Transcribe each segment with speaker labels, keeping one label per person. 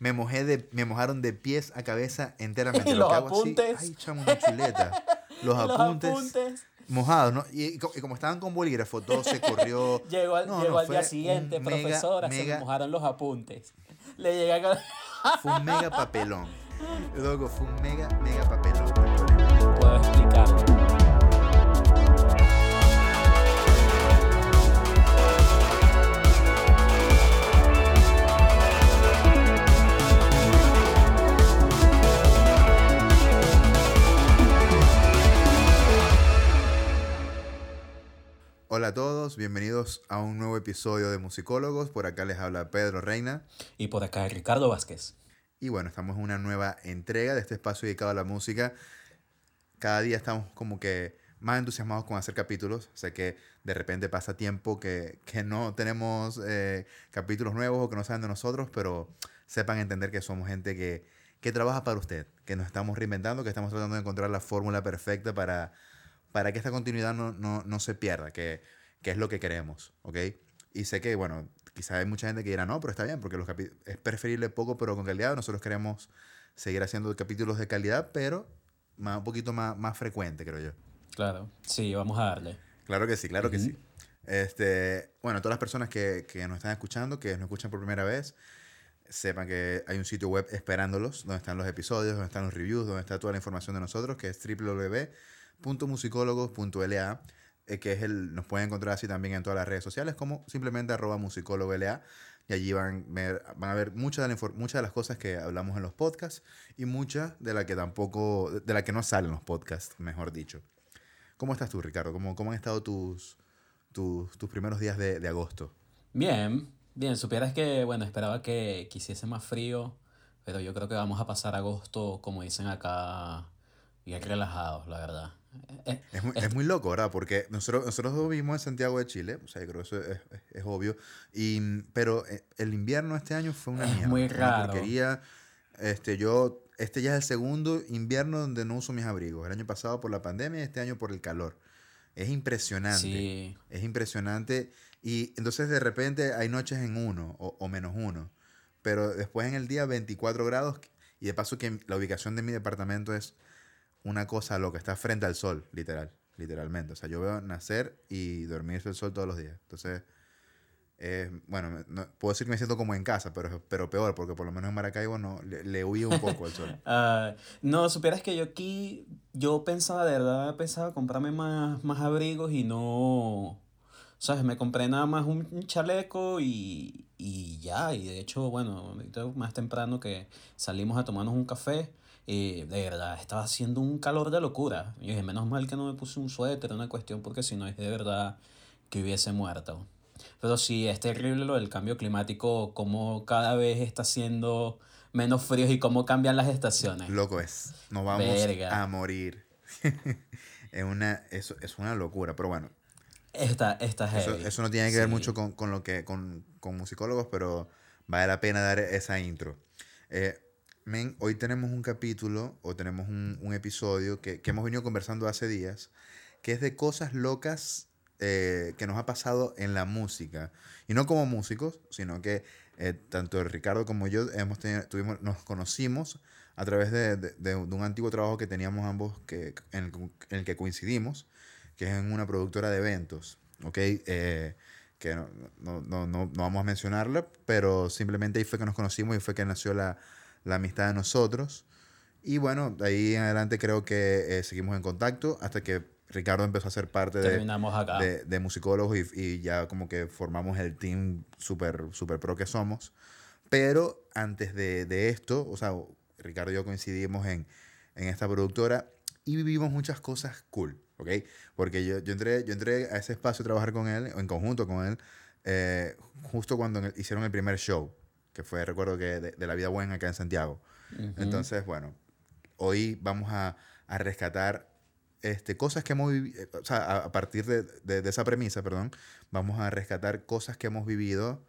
Speaker 1: Me mojé de, me mojaron de pies a cabeza enteramente.
Speaker 2: Y
Speaker 1: Lo
Speaker 2: los
Speaker 1: que hago así,
Speaker 2: apuntes.
Speaker 1: ay, chamo, una chuleta. Los,
Speaker 2: Los
Speaker 1: apuntes,
Speaker 2: apuntes.
Speaker 1: mojados, ¿no? Y, y co- y como estaban con bolígrafo, todo se corrió.
Speaker 2: Llegó al,
Speaker 1: No,
Speaker 2: llegó
Speaker 1: no,
Speaker 2: al día siguiente,
Speaker 1: mega,
Speaker 2: profesora, se
Speaker 1: mega-
Speaker 2: mojaron los apuntes. Le llega con...
Speaker 1: Fue un mega papelón. Loco, fue un mega, mega papelón.
Speaker 2: Puedo explicarlo.
Speaker 1: Hola a todos, bienvenidos a un nuevo episodio de Musicólogos. Por acá les habla Pedro Reina.
Speaker 2: Y por acá Ricardo Vázquez.
Speaker 1: Y bueno, estamos en una nueva entrega de este espacio dedicado a la música. Cada día estamos como que más entusiasmados con hacer capítulos. Sé que de repente pasa tiempo que, que no tenemos eh, capítulos nuevos o que no saben de nosotros, pero sepan entender que somos gente que, que trabaja para usted, que nos estamos reinventando, que estamos tratando de encontrar la fórmula perfecta para, para que esta continuidad no, no, no se pierda, que, que es lo que queremos, ¿ok? Y sé que, bueno, quizá hay mucha gente que dirá, no, pero está bien, porque los es preferible poco, pero con calidad. Nosotros queremos seguir haciendo capítulos de calidad, pero más, un poquito más, más frecuente, creo yo.
Speaker 2: Claro. Sí, vamos a darle.
Speaker 1: Claro que sí, claro que
Speaker 2: Ujú.
Speaker 1: sí. Este, bueno, todas las personas que, que nos están escuchando, que nos escuchan por primera vez, sepan que hay un sitio web esperándolos, donde están los episodios, donde están los reviews, donde está toda la información de nosotros, que es www.musicólogos.la, eh, que es el, nos pueden encontrar así también en todas las redes sociales, como simplemente arroba musicólogo.la, y allí van, van a ver muchas de, la muchas de las cosas que hablamos en los podcasts y muchas de las que tampoco, de las que no salen los podcasts, mejor dicho. ¿Cómo estás tú, Ricardo? ¿Cómo, cómo han estado tus, tus, tus primeros días de, de agosto?
Speaker 2: Bien, bien. Supieras que, bueno, esperaba que quisiese más frío, pero yo creo que vamos a pasar agosto, como dicen acá, bien relajados, la verdad.
Speaker 1: Es muy, es muy loco, ¿verdad? Porque nosotros, nosotros dos vivimos en Santiago de Chile, o sea, yo creo que eso es, es- es obvio, y, pero eh, el invierno este año fue una mierda.
Speaker 2: muy
Speaker 1: fue una
Speaker 2: raro.
Speaker 1: porquería. Este, yo, este ya es el segundo invierno donde no uso mis abrigos. El año pasado por la pandemia y este año por el calor. Es impresionante.
Speaker 2: sí,
Speaker 1: Es impresionante. Y entonces de repente hay noches en uno o, o menos uno. Pero después en el día 24 grados. Y de paso que la ubicación de mi departamento es una cosa loca. Está frente al sol, literal. Literalmente. O sea, yo veo nacer y dormirse el sol todos los días. Entonces, eh, bueno, no- puedo decir que me siento como en casa, pero, pero peor, porque por lo menos en Maracaibo no, le, le huí un poco al sol.
Speaker 2: Ah, no, supieras que yo aquí, yo pensaba, de verdad, pensaba comprarme más, más abrigos y no, ¿sabes? Me compré nada más un, chaleco y, y ya, y de hecho, bueno, más temprano que salimos a tomarnos un café, eh, de verdad, estaba haciendo un calor de locura. Y dije, menos mal que no me puse un suéter, una cuestión, porque si no es de verdad que hubiese muerto. Pero sí, es terrible lo del cambio climático, cómo cada vez está siendo menos frío y cómo cambian las estaciones.
Speaker 1: Loco es. Nos vamos
Speaker 2: Verga.
Speaker 1: a morir. es, una, eso, es una locura. Pero bueno,
Speaker 2: Está, está
Speaker 1: Eso,
Speaker 2: heavy.
Speaker 1: eso no tiene que ver
Speaker 2: Sí.
Speaker 1: mucho con, con lo que con, con musicólogos, pero vale la pena dar esa intro. Eh, men, hoy tenemos un capítulo o tenemos un, un episodio que, que hemos venido conversando hace días, que es de cosas locas eh, que nos ha pasado en la música. Y no como músicos, sino que eh, tanto Ricardo como yo hemos tenido, tuvimos, nos conocimos a través de, de- de un antiguo trabajo que teníamos ambos que, en, el, en el que coincidimos, que es en una productora de eventos, ¿ok? Eh, que no, no, no, no, vamos a mencionarla, pero simplemente ahí fue que nos conocimos y fue que nació la, la amistad de nosotros. Y bueno, de ahí en adelante creo que eh, seguimos en contacto hasta que Ricardo empezó a ser parte de,
Speaker 2: acá.
Speaker 1: de, de musicólogos y, y ya como que formamos el team super, super pro que somos. Pero antes de, de esto, o sea, Ricardo y yo coincidimos en, en esta productora y vivimos muchas cosas cool, ¿ok? Porque yo, yo, entré, yo entré a ese espacio a trabajar con él, en conjunto con él, eh, justo cuando hicieron el primer show, que fue, recuerdo que de, de La Vida Buena acá en Santiago.
Speaker 2: Ujú.
Speaker 1: Entonces, bueno, hoy vamos a, a rescatar este, cosas que hemos vivido, o sea, a, a partir de, de- de esa premisa, perdón, vamos a rescatar cosas que hemos vivido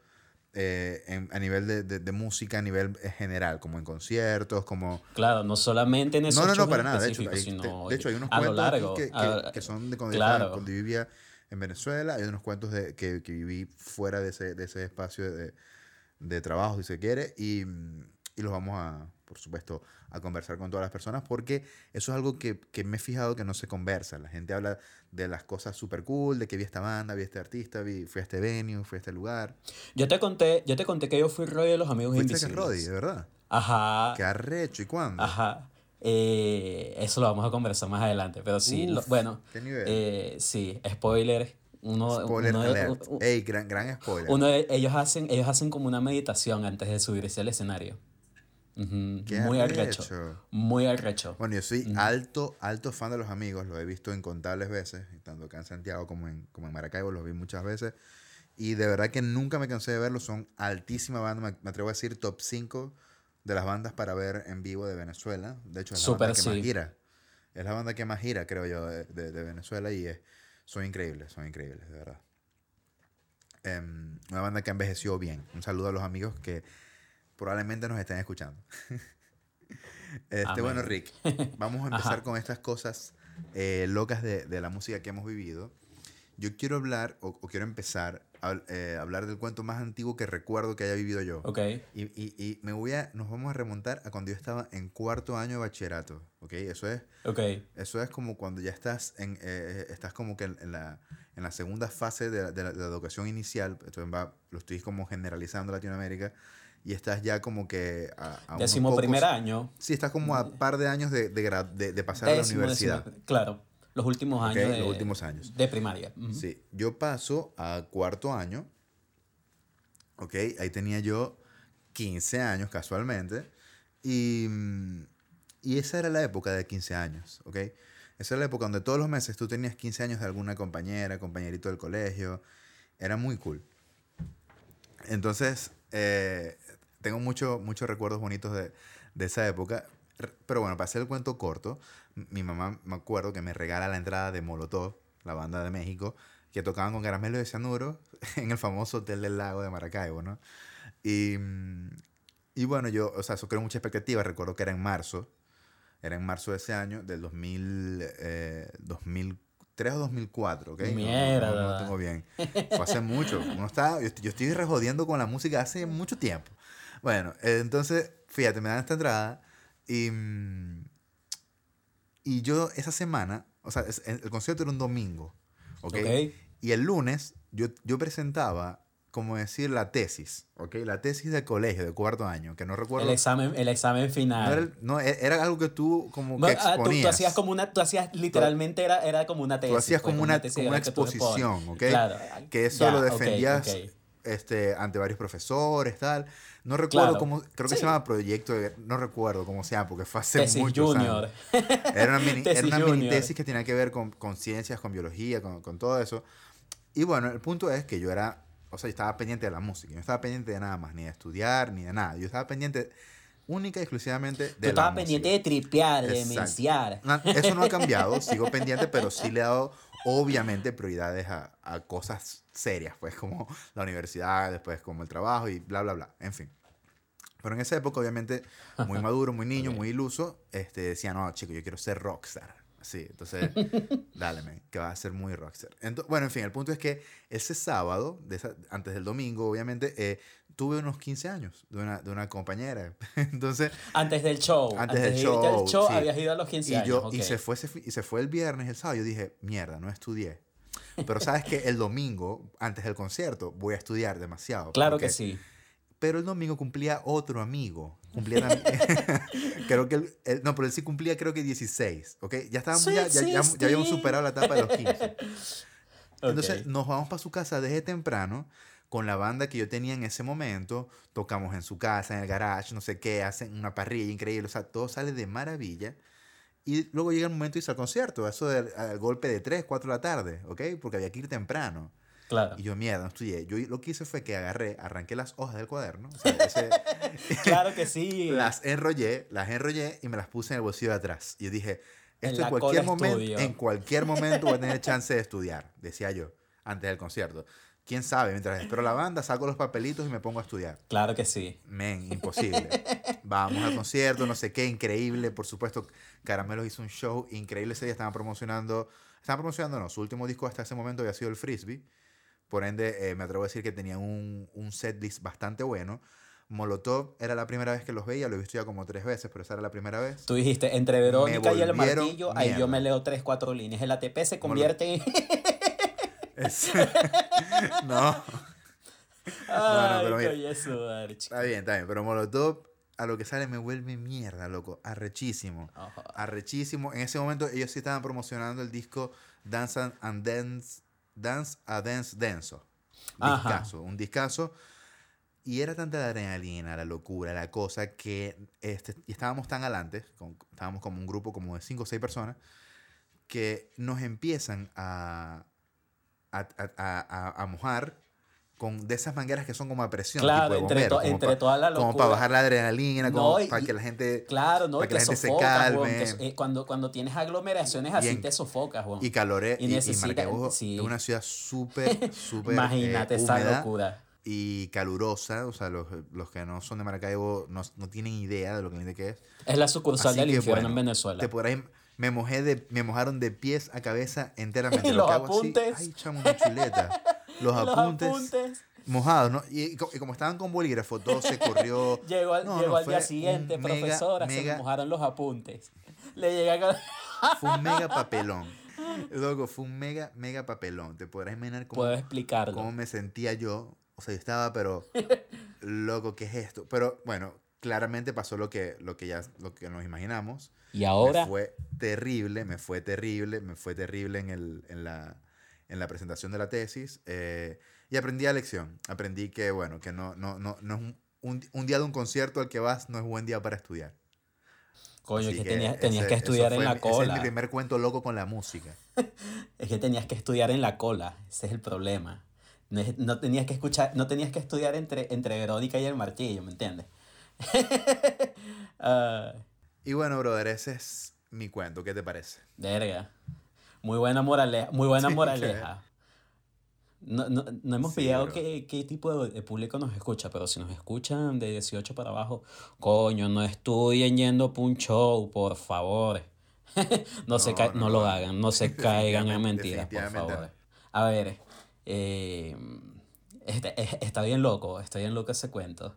Speaker 1: eh, en- a nivel de, de- música, a nivel eh, general, como en conciertos, como...
Speaker 2: Claro, no solamente en esos
Speaker 1: No, no, no, para nada. De hecho, hay,
Speaker 2: sino
Speaker 1: de, hecho, hay unos cuentos
Speaker 2: largo.
Speaker 1: que, que-
Speaker 2: a-
Speaker 1: que son de cuando,
Speaker 2: claro.
Speaker 1: estaba- cuando vivía en Venezuela. Hay unos cuentos de, que, que viví fuera de ese, de ese espacio de, de trabajo, si se quiere. Y, y los vamos a, por supuesto, a conversar con todas las personas porque eso es algo que, que me he fijado que no se conversa. La gente habla de las cosas súper cool, de que vi esta banda, vi este artista, vi, fui a este venue, fui a este lugar.
Speaker 2: Yo te conté, yo te conté que yo fui Roddy de los Amigos Invisibles.
Speaker 1: que Roddy, de verdad.
Speaker 2: Ajá.
Speaker 1: Qué arrecho, ¿y cuándo?
Speaker 2: Ajá. Eh, eso lo vamos a conversar más adelante, pero sí, lo-
Speaker 1: Uf,
Speaker 2: bueno,
Speaker 1: qué nivel.
Speaker 2: eh, sí, spoiler, uno,
Speaker 1: Spoiler
Speaker 2: uno de-
Speaker 1: alert. Ey, gran, gran spoiler.
Speaker 2: uno de- ellos hacen, ellos hacen como una meditación antes de subirse al escenario.
Speaker 1: Qué
Speaker 2: Muy arrecho.
Speaker 1: arrecho.
Speaker 2: Muy arrecho.
Speaker 1: Bueno, yo soy alto, alto fan de los amigos, los he visto incontables veces, tanto acá en Santiago como en, como en Maracaibo, los vi muchas veces. Y de verdad que nunca me cansé de verlos, son altísima banda, me, me atrevo a decir top 5 de las bandas para ver en vivo de Venezuela. De hecho, es la banda que más
Speaker 2: sí.
Speaker 1: gira. Es la banda que más gira, creo yo, de, de- de Venezuela y es, son increíbles, son increíbles, de verdad. Em, una banda que envejeció bien. Un saludo a los amigos que probablemente nos estén escuchando. Este,
Speaker 2: Amén.
Speaker 1: bueno, Rick, vamos a empezar con estas cosas eh, locas de, de la música que hemos vivido. Yo quiero hablar, o, o quiero empezar eh, hablar del cuento más antiguo que recuerdo que haya vivido yo.
Speaker 2: Ok.
Speaker 1: Y, y, y me voy a, nos vamos a remontar a cuando yo estaba en cuarto año de bachillerato, ¿ok? Eso es,
Speaker 2: Ok.
Speaker 1: eso es como cuando ya estás en, eh, estás como que en, la, en la segunda fase de la, de la- de la educación inicial, entonces va, lo estoy como generalizando Latinoamérica, y estás ya como que a, a unos
Speaker 2: Décimo
Speaker 1: pocos-
Speaker 2: primer año.
Speaker 1: Sí, estás como a par de años de, de, de- de pasar a la
Speaker 2: Décimo,
Speaker 1: universidad.
Speaker 2: décimo- claro. Los últimos años de,
Speaker 1: los últimos años.
Speaker 2: de primaria. Ujú.
Speaker 1: Sí, yo paso a cuarto año. Ok, ahí tenía yo 15 años casualmente. Y, y esa era la época de 15 años. Ok, esa era la época donde todos los meses tú tenías 15 años de alguna compañera, compañerito del colegio. Era muy cool. Entonces, eh, tengo mucho- muchos recuerdos bonitos de, de esa época. Pero bueno, para hacer el cuento corto, mi mamá me acuerdo que me regala la entrada de Molotov, la banda de México, que tocaban con caramelo de cianuro en el famoso Hotel del Lago de Maracaibo, ¿no? Y, y bueno, yo, o sea, eso creo mucha expectativa. Recuerdo que era en marzo, era en marzo de ese año, del 2000, eh, 2003 o 2004, ¿ok? No- no- No,
Speaker 2: Mierda.
Speaker 1: tengo bien. Fue hace mucho. Uno está, yo, estoy- yo estoy rejodiendo con la música hace mucho tiempo. Bueno, eh, entonces, fíjate, me dan esta entrada y, mm, y yo esa semana, o sea, el concierto era un domingo, ¿ok?
Speaker 2: Ok.
Speaker 1: Y el lunes yo, yo presentaba, como decir, la tesis, ¿ok? La tesis del colegio, de cuarto año, que no recuerdo.
Speaker 2: El examen, el examen
Speaker 1: no
Speaker 2: final.
Speaker 1: era, el- no, e- era algo que tú como que
Speaker 2: Bueno, ah, tú,
Speaker 1: exponías.
Speaker 2: tú hacías como una, tú hacías literalmente era, era como una tesis.
Speaker 1: Tú hacías
Speaker 2: pues,
Speaker 1: como una,
Speaker 2: tesis
Speaker 1: como
Speaker 2: era
Speaker 1: una exposición, ¿ok?
Speaker 2: Claro.
Speaker 1: Que eso
Speaker 2: ya,
Speaker 1: lo defendías
Speaker 2: ok.
Speaker 1: Este, ante varios profesores, tal. No recuerdo
Speaker 2: Claro.
Speaker 1: cómo, creo que
Speaker 2: Sí.
Speaker 1: se llama proyecto, de- no recuerdo cómo se llama, porque fue hace
Speaker 2: Tesis
Speaker 1: muchos
Speaker 2: junior.
Speaker 1: años. Era una mini, era
Speaker 2: Tesis
Speaker 1: una mini tesis que tenía que ver con, con ciencias, con biología, con, con todo eso. Y bueno, el punto es que yo era, o sea, yo estaba pendiente de la música, yo no estaba pendiente de nada más, ni de estudiar, ni de nada. Yo estaba pendiente única y exclusivamente de
Speaker 2: Tú
Speaker 1: la
Speaker 2: estabas
Speaker 1: música.
Speaker 2: pendiente de tripear, de
Speaker 1: Exacto.
Speaker 2: menciar.
Speaker 1: Na- Eso no ha cambiado, sigo pendiente, pero sí le he dado obviamente prioridades a, a cosas serias, pues como la universidad, después como el trabajo y bla, bla, bla, en fin. Pero en esa época, obviamente, muy maduro, muy niño, muy iluso, este, decía, no, chico, yo quiero ser rockstar. Sí, entonces, dale, man, que vas a ser muy rockstar. Ento- bueno, en fin, el punto es que ese sábado, de esa- antes del domingo, obviamente, eh, tuve unos 15 años de una, de una compañera. Entonces,
Speaker 2: Antes del show.
Speaker 1: Antes del
Speaker 2: de irte al
Speaker 1: show,
Speaker 2: show
Speaker 1: sí.
Speaker 2: habías ido a los 15
Speaker 1: y,
Speaker 2: años.
Speaker 1: yo, y,
Speaker 2: ok.
Speaker 1: se fue fi- y se fue el viernes, el sábado. Yo dije, mierda, no estudié. Pero sabes que el domingo, antes del concierto, voy a estudiar demasiado.
Speaker 2: Claro
Speaker 1: porque-
Speaker 2: que sí.
Speaker 1: Pero el domingo cumplía otro amigo. Cumplía creo que él, él- no, pero él sí cumplía creo que 16, ¿ok? Ya estábamos, ya, ya, ya- ya habíamos superado la etapa de los 15. Entonces
Speaker 2: Ok.
Speaker 1: nos vamos para su casa desde temprano con la banda que yo tenía en ese momento. Tocamos en su casa, en el garage, no sé qué, hacen una parrilla increíble. O sea, todo sale de maravilla. Y luego llega el momento de irse al concierto, eso del al golpe de 3, 4 de la tarde, ¿ok? Porque había que ir temprano.
Speaker 2: Claro.
Speaker 1: Y yo, mierda, no estudié. Yo lo que hice fue que agarré, arranqué las hojas del cuaderno, o sea, ese-
Speaker 2: Claro que sí.
Speaker 1: las enrollé, las enrollé y me las puse en el bolsillo de atrás. Y yo dije,
Speaker 2: En
Speaker 1: esto en,
Speaker 2: la
Speaker 1: cualquier momento, en cualquier momento voy a tener chance de estudiar, decía yo, antes del concierto. ¿Quién sabe? Mientras espero la banda, saco los papelitos y me pongo a estudiar.
Speaker 2: Claro que sí.
Speaker 1: Men, imposible. Vamos al concierto, no sé qué, increíble. Por supuesto, Caramelos hizo un show increíble ese día. Estaban promocionando, estaban promocionando, no, su último disco hasta ese momento había sido el Frisbee. Por ende, eh, me atrevo a decir que tenía un, un setlist bastante bueno. Molotov era la primera vez que los veía, lo he visto ya como tres veces, pero esa era la primera vez.
Speaker 2: Tú dijiste, entre Verónica y el martillo, ahí yo me
Speaker 1: mierda.
Speaker 2: leo tres, cuatro líneas. El ATP se convierte en...
Speaker 1: Es- no,
Speaker 2: Ay,
Speaker 1: pero mira.
Speaker 2: madre,
Speaker 1: está bien, está bien, pero Molotov a lo que sale me vuelve mierda, loco, arrechísimo. Arrechísimo. En ese momento ellos sí estaban promocionando el disco Dance and- Dance, Dance a Dance Denso.
Speaker 2: Ajá.
Speaker 1: Discazo, un discazo. Y era tanta la adrenalina, la locura, la cosa que este, y estábamos tan adelante, con- estábamos como un grupo como de cinco o seis personas, que nos empiezan a, a, a- a- mojar con de esas mangueras que son como a presión.
Speaker 2: Claro,
Speaker 1: tipo de
Speaker 2: entre, to-
Speaker 1: como
Speaker 2: entre
Speaker 1: pa-
Speaker 2: toda la
Speaker 1: Como
Speaker 2: locura.
Speaker 1: para bajar la adrenalina, como
Speaker 2: No, y-
Speaker 1: para que la gente...
Speaker 2: Claro, ¿no?
Speaker 1: para que la
Speaker 2: te
Speaker 1: gente se
Speaker 2: sofocas, weón,
Speaker 1: calme.
Speaker 2: te- eh, cuando, cuando tienes aglomeraciones así,
Speaker 1: en-
Speaker 2: te sofocas, weón.
Speaker 1: Y calore,
Speaker 2: Y
Speaker 1: y,
Speaker 2: necesita- sí.
Speaker 1: es una ciudad súper, súper
Speaker 2: Imagínate
Speaker 1: eh,
Speaker 2: esa locura.
Speaker 1: y calurosa. O sea, los, los que no son de Maracaibo no, no tienen idea de lo caliente que es.
Speaker 2: Es la sucursal
Speaker 1: Así
Speaker 2: del
Speaker 1: que,
Speaker 2: infierno
Speaker 1: bueno,
Speaker 2: en Venezuela.
Speaker 1: Te podrás me mojé de, me mojaron de pies a cabeza enteramente. Lo
Speaker 2: los
Speaker 1: que hago así,
Speaker 2: apuntes.
Speaker 1: ay, chamo, una chuleta. Los,
Speaker 2: Los
Speaker 1: apuntes,
Speaker 2: apuntes.
Speaker 1: mojados, ¿no? Y, y co- y como estaban con bolígrafo, todo se corrió.
Speaker 2: Llegó al,
Speaker 1: No,
Speaker 2: llegó
Speaker 1: no,
Speaker 2: al día siguiente,
Speaker 1: mega,
Speaker 2: profesora, se
Speaker 1: mega-
Speaker 2: me mojaron los apuntes. Le llega.
Speaker 1: Fue un mega papelón. Loco, fue un mega, mega papelón. Te podrás imaginar cómo,
Speaker 2: Puedo explicarlo.
Speaker 1: cómo me sentía yo. O sea, yo estaba, pero, loco, ¿qué es esto? Pero bueno, claramente pasó lo que, lo que ya lo que nos imaginamos.
Speaker 2: Y ahora,
Speaker 1: Me fue terrible, me fue terrible, me fue terrible en, el, en, la, en la presentación de la tesis. eh, y aprendí la lección. Aprendí que, bueno, que no, no, no, no es un, un, un día de un concierto al que vas no es buen día para estudiar.
Speaker 2: coño,
Speaker 1: Así
Speaker 2: que tenías, tenías
Speaker 1: ese-
Speaker 2: que estudiar en la
Speaker 1: mi- Ese es mi
Speaker 2: cola.
Speaker 1: primer cuento loco con la música.
Speaker 2: Es que tenías que estudiar en la cola. Ese es el problema. No, es- no tenías que escuchar, no tenías que estudiar entre, entre Verónica y el martillo, ¿me entiendes? Ah,
Speaker 1: Y bueno, brother, ese es mi cuento. ¿Qué te parece?
Speaker 2: verga. Muy buena moraleja. Muy buena
Speaker 1: Sí,
Speaker 2: moraleja. No, no, no hemos
Speaker 1: Sí,
Speaker 2: pillado qué, qué tipo de, público nos escucha, pero si nos escuchan de 18 para abajo, coño, no estudien yendo pa' un show, por favor. no, se
Speaker 1: No,
Speaker 2: ca-
Speaker 1: no lo hagan.
Speaker 2: no se caigan en mentiras, por favor. A ver, eh, este- es- está bien loco, está bien loco ese cuento.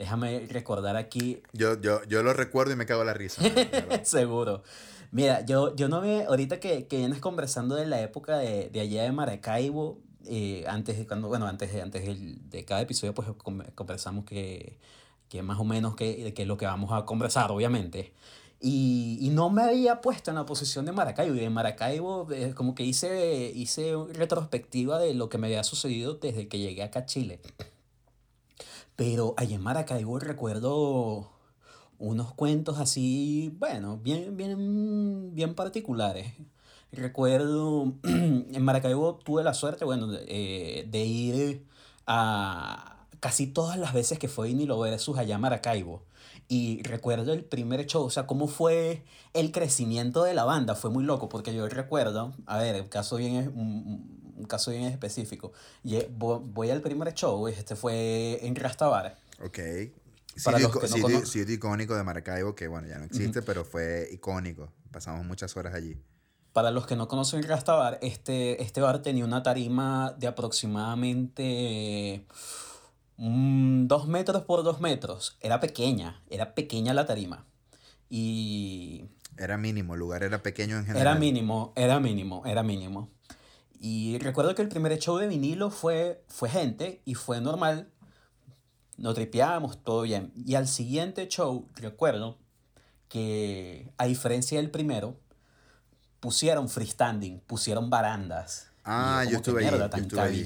Speaker 2: Déjame recordar aquí
Speaker 1: Yo, yo, yo lo recuerdo y me cago en la risa. de.
Speaker 2: Seguro. Mira, yo, yo no me, ahorita que, que vienes conversando de la época de, de allá de Maracaibo, eh, antes de cuando, bueno, antes de, antes del- de cada episodio, pues conversamos que, que más o menos que, de qué es lo que vamos a conversar, obviamente. Y, y no me había puesto en la posición de Maracaibo. Y de Maracaibo, eh, como que hice, hice retrospectiva de lo que me había sucedido desde que llegué acá a Chile. Pero allá en Maracaibo recuerdo unos cuentos así, bueno, bien, bien, bien particulares. Recuerdo, en Maracaibo tuve la suerte, bueno, de, eh, de ir a casi todas las veces que fue Nilo Versus allá a Maracaibo. Y recuerdo el primer show, o sea, cómo fue el crecimiento de la banda. Fue muy loco, porque yo recuerdo, a ver, un caso bien, es- un, un caso bien específico. Voy al primer show, este fue en Rastabar.
Speaker 1: Ok.
Speaker 2: Para
Speaker 1: Sitio,
Speaker 2: los
Speaker 1: ico-
Speaker 2: que no
Speaker 1: sitio-
Speaker 2: conocen.
Speaker 1: sitio icónico de Maracaibo, que bueno, ya no existe, pero fue icónico. Pasamos muchas horas allí.
Speaker 2: Para los que no conocen Rastabar, este, este bar tenía una tarima de aproximadamente mm, dos metros por dos metros. Era pequeña, era pequeña la tarima. Y
Speaker 1: Era mínimo, el lugar era pequeño en general.
Speaker 2: era mínimo, era mínimo, era mínimo. Y recuerdo que el primer show de vinilo fue, fue gente y fue normal. Nos tripeábamos, todo bien. Y al siguiente show, recuerdo que a diferencia del primero, pusieron freestanding, pusieron barandas.
Speaker 1: Ah, yo estuve
Speaker 2: "Mierda,
Speaker 1: yo estuve allí".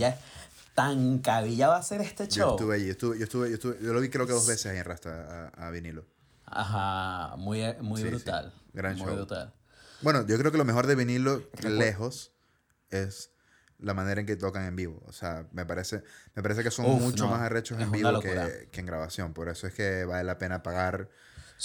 Speaker 2: Tan cabilla va a ser este
Speaker 1: Yo
Speaker 2: show.
Speaker 1: estuve allí, yo estuve, yo estuve, yo estuve, yo lo vi creo que dos veces ahí en Rasta a, a vinilo.
Speaker 2: Ajá, muy, muy
Speaker 1: Sí, sí,
Speaker 2: brutal.
Speaker 1: gran
Speaker 2: muy
Speaker 1: show.
Speaker 2: brutal.
Speaker 1: Bueno, yo creo que lo mejor de vinilo lejos es la manera en que tocan en vivo. O sea, me parece, me parece que son
Speaker 2: Uf,
Speaker 1: mucho
Speaker 2: no,
Speaker 1: más arrechos
Speaker 2: es
Speaker 1: en vivo que, que en grabación. Por eso es que vale la pena pagar.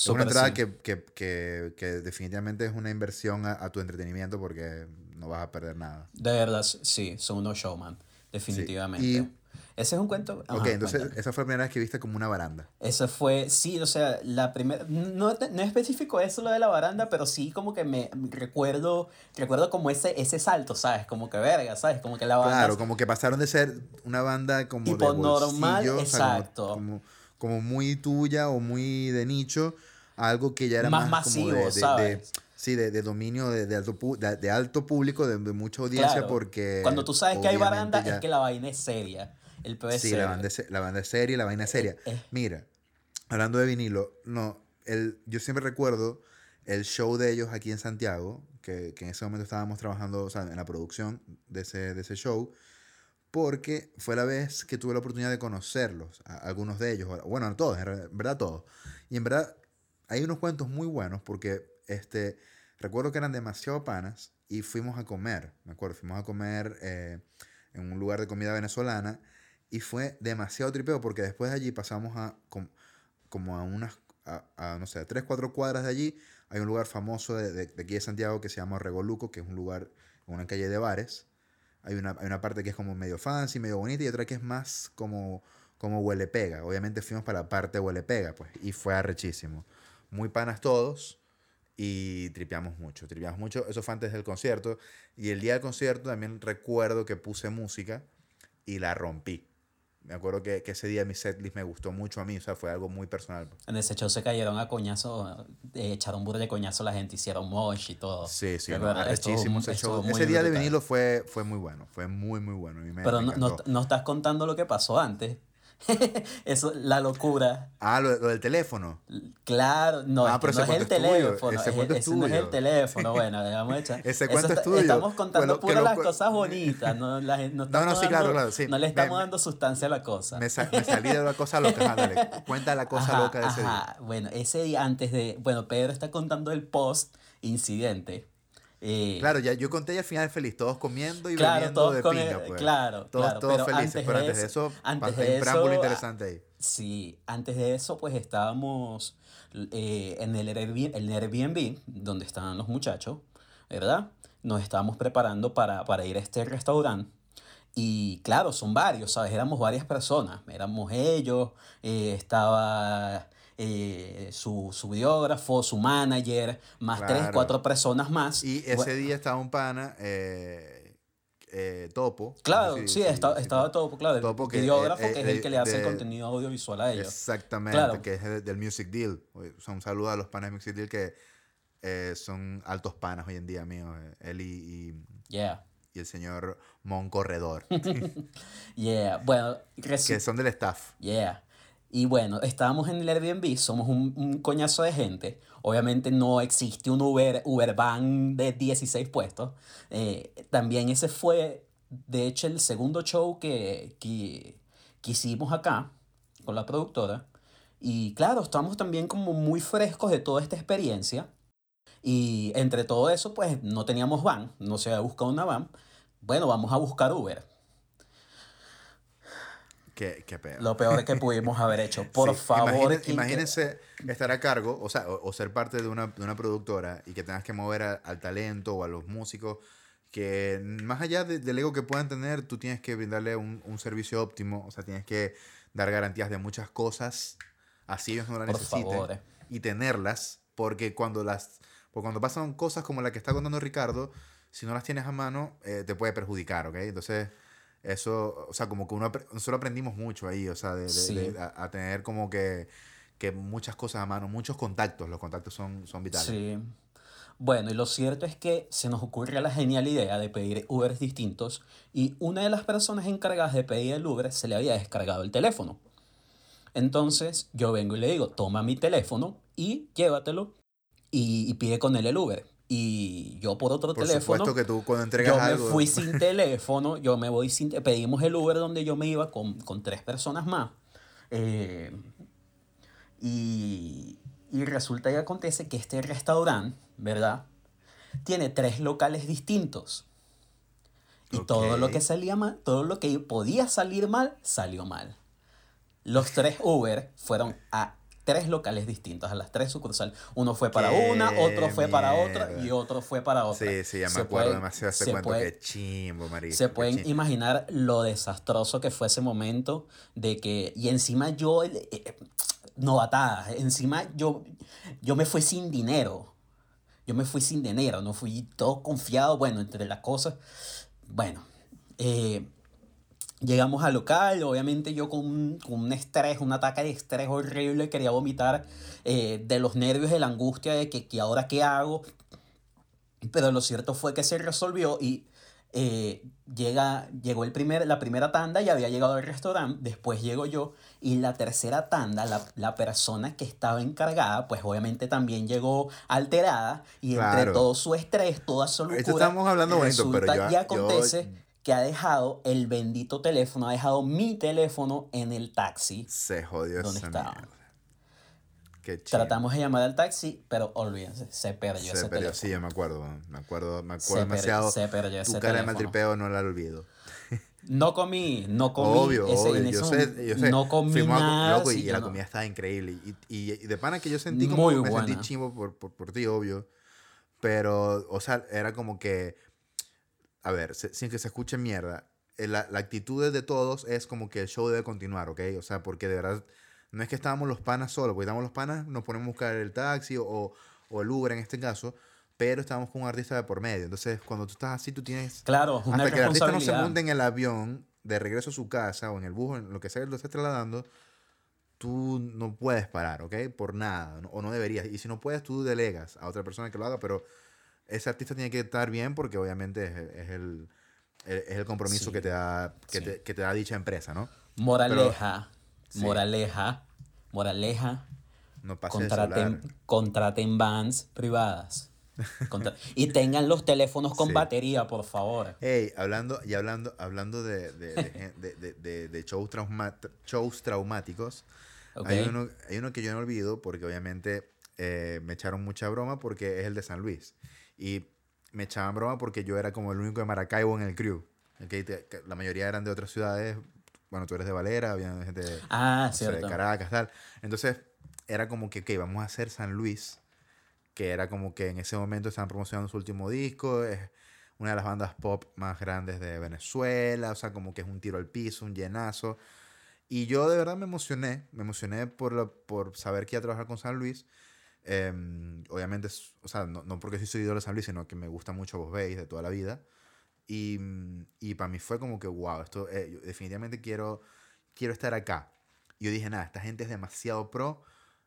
Speaker 1: Es una entrada
Speaker 2: sí.
Speaker 1: que, que, que, que definitivamente es una inversión a, a tu entretenimiento porque no vas a perder nada.
Speaker 2: De verdad, sí, son unos showman, definitivamente.
Speaker 1: Y-
Speaker 2: Ese es un cuento.
Speaker 1: ok,
Speaker 2: ajá,
Speaker 1: entonces
Speaker 2: cuéntame.
Speaker 1: esa fue la primera vez que viste como una baranda.
Speaker 2: Ese fue, sí, o sea, la primera, no, no es específico eso lo de la baranda, pero sí como que me recuerdo, recuerdo como ese, ese salto, ¿sabes? Como que verga, ¿sabes? Como que la banda...
Speaker 1: Claro, como que pasaron de ser una banda como
Speaker 2: Tipo
Speaker 1: de
Speaker 2: normal,
Speaker 1: bolsillo, o sea, como-
Speaker 2: exacto.
Speaker 1: como, como muy tuya o muy de nicho a algo que ya era
Speaker 2: Más
Speaker 1: más, como
Speaker 2: masivo,
Speaker 1: de, de- de-
Speaker 2: ¿sabes?
Speaker 1: Sí, de, de dominio de, de alto, de, de alto público, de, mucha audiencia,
Speaker 2: Claro.
Speaker 1: porque...
Speaker 2: Cuando tú sabes que hay baranda,
Speaker 1: ya-
Speaker 2: es que la vaina es seria. El peor es
Speaker 1: Sí,
Speaker 2: serio.
Speaker 1: la banda, es, la banda es seria, la vaina es seria.
Speaker 2: eh.
Speaker 1: Mira, hablando de vinilo, no, el, yo siempre recuerdo el show de ellos aquí en Santiago, que, que en ese momento estábamos trabajando o sea, en la producción de ese, de ese show, porque fue la vez que tuve la oportunidad de conocerlos, a- algunos de ellos, bueno, a todos, en verdad todos. Y en verdad hay unos cuentos muy buenos porque este, recuerdo que eran demasiado panas y fuimos a comer, me acuerdo, fuimos a comer eh, en un lugar de comida venezolana y fue demasiado tripeo porque después de allí pasamos a com- como a unas, a, a, no sé, a tres, cuatro cuadras de allí hay un lugar famoso de, de- de aquí de Santiago que se llama Regoluco, que es un lugar, una calle de bares. Hay una, hay una parte que es como medio fancy, medio bonita y otra que es más como, como huele pega. Obviamente fuimos para la parte huele pega, pues, y fue arrechísimo. Muy panas todos y tripeamos mucho, tripeamos mucho. Eso fue antes del concierto. Y el día del concierto también recuerdo que puse música y la rompí. Me acuerdo que, que ese día mi setlist me gustó mucho a mí, o sea, fue algo muy personal. pues.
Speaker 2: En ese show se cayeron a coñazo, eh, echaron burro de coñazo la gente, hicieron mosh y todo.
Speaker 1: Sí, sí, no, arrechísimo ese show. Ese día de vinilo fue, fue muy bueno, fue muy, muy bueno. A mí me,
Speaker 2: Pero
Speaker 1: me
Speaker 2: no, no, no estás contando lo que pasó antes. Eso, la locura.
Speaker 1: Ah, lo, lo del teléfono.
Speaker 2: Claro, no,
Speaker 1: Ah, pero
Speaker 2: no es el teléfono.
Speaker 1: ese
Speaker 2: es-
Speaker 1: cuento es
Speaker 2: ese no es el teléfono. Bueno, a echar.
Speaker 1: Ese cuento es tuyo.
Speaker 2: Estamos contando
Speaker 1: Bueno,
Speaker 2: puras las
Speaker 1: cu-
Speaker 2: cosas bonitas. No, la no,
Speaker 1: No, no, sí, claro,
Speaker 2: dando-
Speaker 1: claro, sí.
Speaker 2: no le estamos
Speaker 1: me-
Speaker 2: dando sustancia a la cosa.
Speaker 1: Me, sa- me salí de la cosa loca. Ajá, dale, cuenta la cosa
Speaker 2: Ajá,
Speaker 1: loca de ese día.
Speaker 2: ajá. Bueno, ese día antes de. Bueno, Pedro está contando el post incidente. Eh,
Speaker 1: Claro, ya yo conté ya al final feliz, todos comiendo y
Speaker 2: Claro,
Speaker 1: bebiendo
Speaker 2: todos
Speaker 1: de
Speaker 2: con
Speaker 1: pinga,
Speaker 2: el-
Speaker 1: pues.
Speaker 2: claro,
Speaker 1: Todos,
Speaker 2: claro,
Speaker 1: todos
Speaker 2: pero
Speaker 1: felices,
Speaker 2: antes
Speaker 1: pero antes de
Speaker 2: eso- antes de
Speaker 1: un preámbulo
Speaker 2: eso,
Speaker 1: interesante ahí.
Speaker 2: Sí, antes de eso, pues estábamos eh, en el Airbnb, el Airbnb, donde estaban los muchachos, ¿verdad? Nos estábamos preparando para, para ir a este restaurante. Y claro, son varios, ¿sabes? Éramos varias personas. Éramos ellos, eh, estaba eh, su, su biógrafo, su manager, más tres, cuatro personas más.
Speaker 1: Y ese
Speaker 2: Bueno,
Speaker 1: día estaba un pana, eh, eh, Topo.
Speaker 2: Claro, sí,
Speaker 1: si-
Speaker 2: estaba, todo, claro, el
Speaker 1: Topo, que,
Speaker 2: videógrafo,
Speaker 1: eh,
Speaker 2: que es el que le hace el contenido audiovisual a ellos.
Speaker 1: Exactamente,
Speaker 2: Claro.
Speaker 1: que es de- del Music Deal. Un saludo a los panas de Music Deal que son altos panas hoy en día míos. Él y, y-
Speaker 2: Yeah,
Speaker 1: y el señor Mon Corredor,
Speaker 2: yeah. Bueno,
Speaker 1: que son del staff.
Speaker 2: Yeah. Y bueno, estábamos en el Airbnb, somos un, un coñazo de gente. Obviamente no existe un Uber, Uber van de 16 puestos. Eh, también ese fue, de hecho, el segundo show que, que, que hicimos acá con la productora. Y claro, estamos también como muy frescos de toda esta experiencia. Y entre todo eso, pues no teníamos van, no se había buscado una van. Bueno, vamos a buscar Uber.
Speaker 1: Qué, qué pedo.
Speaker 2: Lo peor que pudimos haber hecho. Por
Speaker 1: Sí,
Speaker 2: favor,
Speaker 1: imagine- imagínense estar a cargo, o sea, o, o ser parte de una, de una productora y que tengas que mover a- al talento o a los músicos, que más allá de- del ego que puedan tener, tú tienes que brindarle un, un servicio óptimo, o sea, tienes que dar garantías de muchas cosas, así ellos no las necesiten,
Speaker 2: favor. eh.
Speaker 1: y tenerlas, porque cuando las porque cuando pasan cosas como la que está contando Ricardo, si no las tienes a mano, eh, te puede perjudicar, ¿ok? Entonces, eso, o sea, como que uno, nosotros aprendimos mucho ahí, o sea, de, de-
Speaker 2: Sí.
Speaker 1: de- a, a tener como que, que muchas cosas a mano, muchos contactos, los contactos son, son vitales.
Speaker 2: Sí. Bueno, y lo cierto es que se nos ocurre la genial idea de pedir Ubers distintos y una de las personas encargadas de pedir el Uber se le había descargado el teléfono. Entonces yo vengo y le digo, toma mi teléfono y llévatelo y, y pide con él el Uber. Y yo por otro
Speaker 1: Por
Speaker 2: teléfono,
Speaker 1: supuesto que tú cuando entregas
Speaker 2: yo me
Speaker 1: algo...
Speaker 2: fui sin teléfono, yo me voy sin... Pedimos el Uber donde yo me iba con, con tres personas más. Eh, y, y resulta y acontece que este restaurante, ¿verdad? Tiene tres locales distintos. Y todo lo que salía mal, todo lo que podía salir mal, salió mal. Los tres Uber fueron a tres locales distintos, a las tres sucursales. Uno fue para
Speaker 1: ¡Qué
Speaker 2: una, otro fue para otra y otro fue para otra.
Speaker 1: Sí, sí, ya me
Speaker 2: Se
Speaker 1: acuerdo
Speaker 2: pueden-
Speaker 1: demasiado
Speaker 2: se puede-
Speaker 1: que chimbo, marico.
Speaker 2: se pueden
Speaker 1: chimbo.
Speaker 2: imaginar lo desastroso que fue ese momento de que, y encima yo, eh, novatada, encima yo, yo me fui sin dinero, yo me fui sin dinero, no fui todo confiado, bueno, entre las cosas, bueno, eh, Llegamos al local, obviamente yo con un, con un estrés, un ataque de estrés horrible, quería vomitar eh, de los nervios, de la angustia de que, que ahora qué hago. Pero lo cierto fue que se resolvió y eh, llega, llegó el primer, la primera tanda y había llegado al restaurante, después llego yo y la tercera tanda, la, la persona que estaba encargada, pues obviamente también llegó alterada y entre
Speaker 1: Claro.
Speaker 2: todo su estrés, toda su
Speaker 1: Esto
Speaker 2: locura,
Speaker 1: estamos hablando bonito, pero yo-
Speaker 2: y acontece
Speaker 1: yo-
Speaker 2: que ha dejado el bendito teléfono, ha dejado mi teléfono en el taxi.
Speaker 1: Se jodió
Speaker 2: ¿Dónde
Speaker 1: esa
Speaker 2: estaba?
Speaker 1: mierda. Qué.
Speaker 2: Tratamos de llamar al taxi, pero olvídense, se perdió
Speaker 1: Se
Speaker 2: ese
Speaker 1: perdió,
Speaker 2: teléfono.
Speaker 1: sí, yo me acuerdo. Me acuerdo, me
Speaker 2: Se
Speaker 1: acuerdo
Speaker 2: per-
Speaker 1: demasiado.
Speaker 2: se perdió
Speaker 1: tu
Speaker 2: ese
Speaker 1: cara de maltripeo no la olvido.
Speaker 2: No comí, no comí.
Speaker 1: Obvio,
Speaker 2: ese-
Speaker 1: obvio. Yo sé, yo sé.
Speaker 2: No comí
Speaker 1: Fuimos
Speaker 2: nada.
Speaker 1: loco, y la
Speaker 2: no-
Speaker 1: comida estaba increíble. Y, y, y de pana que yo sentí como
Speaker 2: Muy
Speaker 1: me
Speaker 2: buena.
Speaker 1: sentí chimbo por, por, por ti, obvio. Pero, o sea, era como que. A ver, se- sin que se escuche mierda. eh, La, la actitud de todos es como que el show debe continuar, ¿ok? O sea, porque de verdad. No es que estábamos los panas solos, porque estábamos los panas, nos ponemos a buscar el taxi o, o el Uber en este caso, pero estábamos con un artista de por medio. Entonces, cuando tú estás así, tú tienes
Speaker 2: Claro, una
Speaker 1: hasta que el artista no se monte en el avión de regreso a su casa o en el bus, en lo que sea que lo estés trasladando, tú no puedes parar, ¿ok? Por nada, ¿no? o no deberías. Y si no puedes, tú delegas a otra persona que lo haga, pero ese artista tiene que estar bien porque obviamente es, es el, es el compromiso
Speaker 2: Sí.
Speaker 1: que, te da, que,
Speaker 2: Sí.
Speaker 1: te, que te da dicha empresa, ¿no?
Speaker 2: Moraleja,
Speaker 1: sí.
Speaker 2: moraleja, moraleja.
Speaker 1: No pases el
Speaker 2: Contraten, contraten vans privadas. Contra- y tengan los teléfonos con batería, por favor.
Speaker 1: Hey, hablando, y hablando, hablando de, de, de, de- shows, trauma- shows traumáticos. Hay, uno, hay uno que yo no olvido porque obviamente eh, me echaron mucha broma porque es el de San Luis. Y me echaban broma porque yo era como el único de Maracaibo en el crew. ¿ok? Te- que La mayoría eran de otras ciudades. Bueno, tú eres de Valera, había gente de,
Speaker 2: Ah,
Speaker 1: no sé, de. Caracas, tal. Entonces era como que, ok, vamos a hacer San Luis, que era como que en ese momento estaban promocionando su último disco. Es una de las bandas pop más grandes de Venezuela. O sea, como que es un tiro al piso, un llenazo. Y yo de verdad me emocioné, me emocioné por, la- por saber que iba a trabajar con San Luis. Em, obviamente, o sea, no, no porque soy seguidor de San Luis, sino que me gusta mucho Vos Veis de toda la vida. Y, mm, y para mí fue como que, wow, esto, eh, yo definitivamente quiero, quiero estar acá. Y yo dije, nada, esta gente es demasiado pro,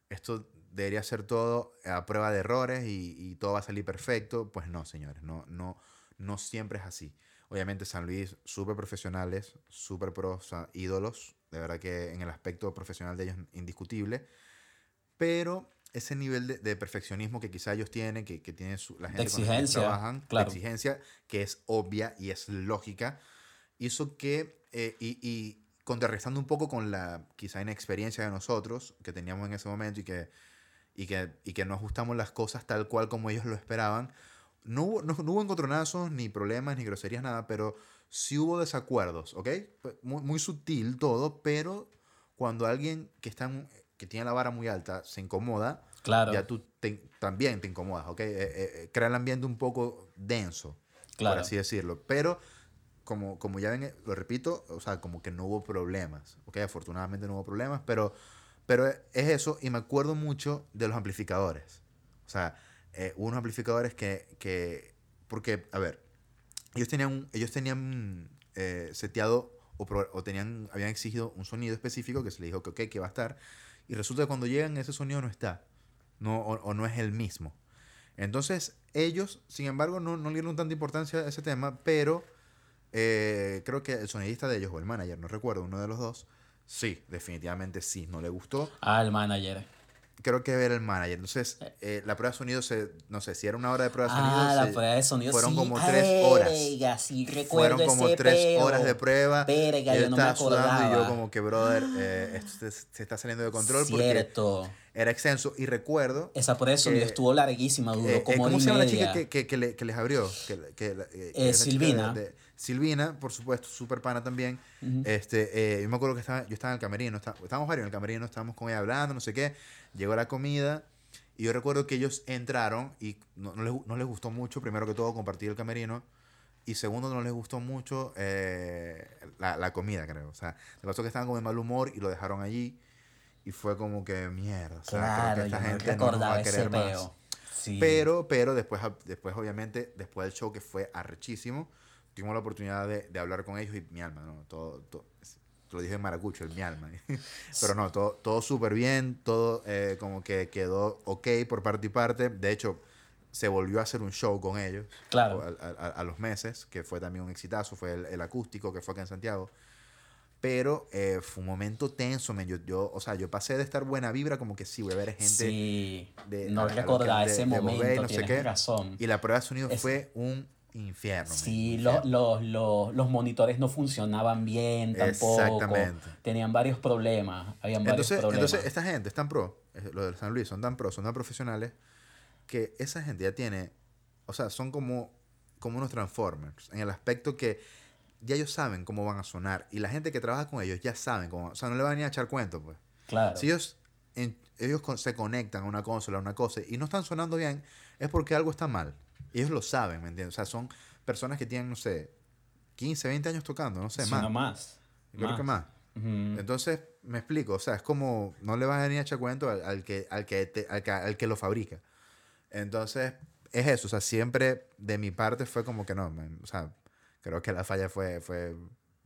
Speaker 1: esto debería ser todo a prueba de errores y, y todo va a salir perfecto. Pues no, señores, no, no, no siempre es así. Obviamente San Luis, súper profesionales, súper pros, o sea, ídolos, de verdad que en el aspecto profesional de ellos indiscutible, pero ese nivel de, de perfeccionismo que quizá ellos tienen, que, que tiene su- la gente con la que trabajan,
Speaker 2: claro.
Speaker 1: de exigencia, que es obvia y es lógica, hizo que, eh, y, y contrarrestando un poco con la quizá inexperiencia de nosotros que teníamos en ese momento y que, y que, y que no ajustamos las cosas tal cual como ellos lo esperaban, no hubo, no, no hubo encontronazos, ni problemas, ni groserías, nada, pero sí hubo desacuerdos, ¿ok? Muy, muy sutil todo, pero cuando alguien que, está en- que tiene la vara muy alta se incomoda,
Speaker 2: Claro,
Speaker 1: ya tú te- también te incomodas, ¿ok? Eh, eh, eh, crea el ambiente un poco denso,
Speaker 2: claro.
Speaker 1: por así decirlo. Pero, como, como ya ven, eh, lo repito, o sea, como que no hubo problemas, ¿ok? Afortunadamente no hubo problemas, pero, pero es eso, y me acuerdo mucho de los amplificadores. O sea, eh, hubo unos amplificadores que, que, porque, a ver, ellos tenían, ellos tenían eh, seteado o, pro- o tenían, habían exigido un sonido específico que se les dijo que, ok, que va a estar, y resulta que cuando llegan ese sonido no está, no, o, no es el mismo. Entonces, ellos, sin embargo, no, no le dieron tanta importancia a ese tema, pero eh, creo que el sonidista de ellos, o el manager, no recuerdo, uno de los dos, sí, definitivamente sí, no le gustó.
Speaker 2: Ah, el manager.
Speaker 1: Creo que era el manager. Entonces, eh, la prueba de sonido, se, no sé, si era una hora de prueba de sonido,
Speaker 2: Ah, la
Speaker 1: se-
Speaker 2: prueba de sonido.
Speaker 1: fueron
Speaker 2: sí.
Speaker 1: como tres horas.
Speaker 2: Verga, sí, recuerdo
Speaker 1: fueron como
Speaker 2: ese
Speaker 1: tres
Speaker 2: peo.
Speaker 1: horas de prueba.
Speaker 2: Verga,
Speaker 1: Él
Speaker 2: yo no me
Speaker 1: sudando y yo como que, brother, eh, esto se, se está saliendo de control porque
Speaker 2: Cierto.
Speaker 1: era extenso. Y recuerdo
Speaker 2: Esa prueba de sonido
Speaker 1: que-
Speaker 2: estuvo larguísima, duró
Speaker 1: Eh, eh,
Speaker 2: como
Speaker 1: ¿Cómo
Speaker 2: y
Speaker 1: se llama la chica que, que, que le- que les abrió? Que, la- que la- eh,
Speaker 2: Eh, Silvina.
Speaker 1: de- de- Silvina, por supuesto, súper pana también.
Speaker 2: Ujú.
Speaker 1: este, eh, yo me acuerdo que estaba, yo estaba en el camerino, está- estábamos varios en el camerino, estábamos con ella hablando, no sé qué. Llegó la comida y yo recuerdo que ellos entraron y no, no les, no les gustó mucho, primero que todo, compartir el camerino. Y segundo, no les gustó mucho eh, la, la comida, creo. O sea, le pasó que estaban con mal humor y lo dejaron allí. Y fue como que mierda. O sea,
Speaker 2: Claro,
Speaker 1: creo que
Speaker 2: yo
Speaker 1: esta
Speaker 2: me
Speaker 1: gente no nos va a querer más.
Speaker 2: Sí.
Speaker 1: Pero, pero después, después, obviamente, después del show que fue arrechísimo, tuvimos la oportunidad de, de hablar con ellos y mi alma, ¿no? Todo, todo lo dije en maracucho, el mi alma. Pero no, todo, todo súper bien, todo eh, como que quedó ok por parte y parte. De hecho, se volvió a hacer un show con ellos
Speaker 2: Claro.
Speaker 1: a, a- a los meses, que fue también un exitazo, fue el, el acústico que fue acá en Santiago. Pero eh, fue un momento tenso, men. Yo, yo, o sea, yo pasé de estar buena vibra como que sí, voy a ver gente
Speaker 2: sí,
Speaker 1: de-
Speaker 2: no
Speaker 1: a- a lo que-
Speaker 2: recordar
Speaker 1: de-
Speaker 2: ese
Speaker 1: de Bobé
Speaker 2: momento,
Speaker 1: no sé
Speaker 2: tienes
Speaker 1: qué.
Speaker 2: razón.
Speaker 1: Y la prueba de sonido
Speaker 2: Es-
Speaker 1: fue un infierno.
Speaker 2: Sí,
Speaker 1: infierno.
Speaker 2: los, los, los monitores no funcionaban bien tampoco.
Speaker 1: Exactamente.
Speaker 2: Tenían varios problemas. Habían varios problemas.
Speaker 1: entonces, esta gente es tan pro, eh, lo del San Luis, son tan pro, son tan profesionales, que esa gente ya tiene, o sea, son como, como unos Transformers, en el aspecto que ya ellos saben cómo van a sonar, y la gente que trabaja con ellos ya saben cómo, o sea, no le van a ni a echar cuento, pues.
Speaker 2: claro.
Speaker 1: Si ellos, en- ellos con- se conectan a una consola, a una cosa, y no están sonando bien, es porque algo está mal. Ellos lo saben, ¿me entiendes? O sea, son personas que tienen, no sé, 15, 20 años tocando, no sé,
Speaker 2: Sí,
Speaker 1: más.
Speaker 2: no más.
Speaker 1: Creo que más. Entonces, me explico, o sea, es como, no le vas a ni a echar cuento al, al que, al, que te- al, que, al que lo fabrica. Entonces, es eso, o sea, siempre de mi parte fue como que no, man, o sea, creo que la falla fue, fue,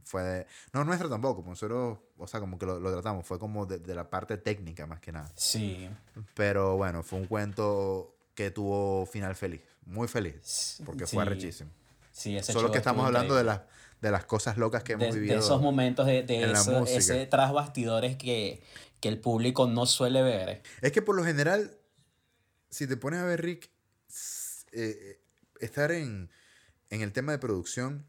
Speaker 1: fue de, no nuestra tampoco, pues nosotros, o sea, como que lo, lo tratamos, fue como de, de la parte técnica más que nada.
Speaker 2: Sí.
Speaker 1: Pero bueno, fue un cuento que tuvo final feliz, muy feliz, porque fue
Speaker 2: Sí.
Speaker 1: arrechísimo.
Speaker 2: Sí, ese
Speaker 1: Solo que estamos hablando de las, de las cosas locas que hemos
Speaker 2: de, de
Speaker 1: vivido.
Speaker 2: esos momentos de, de eso- ese tras bastidores que, que el público no suele ver.
Speaker 1: Es que por lo general, si te pones a ver, Rick, eh, eh, estar en, en el tema de producción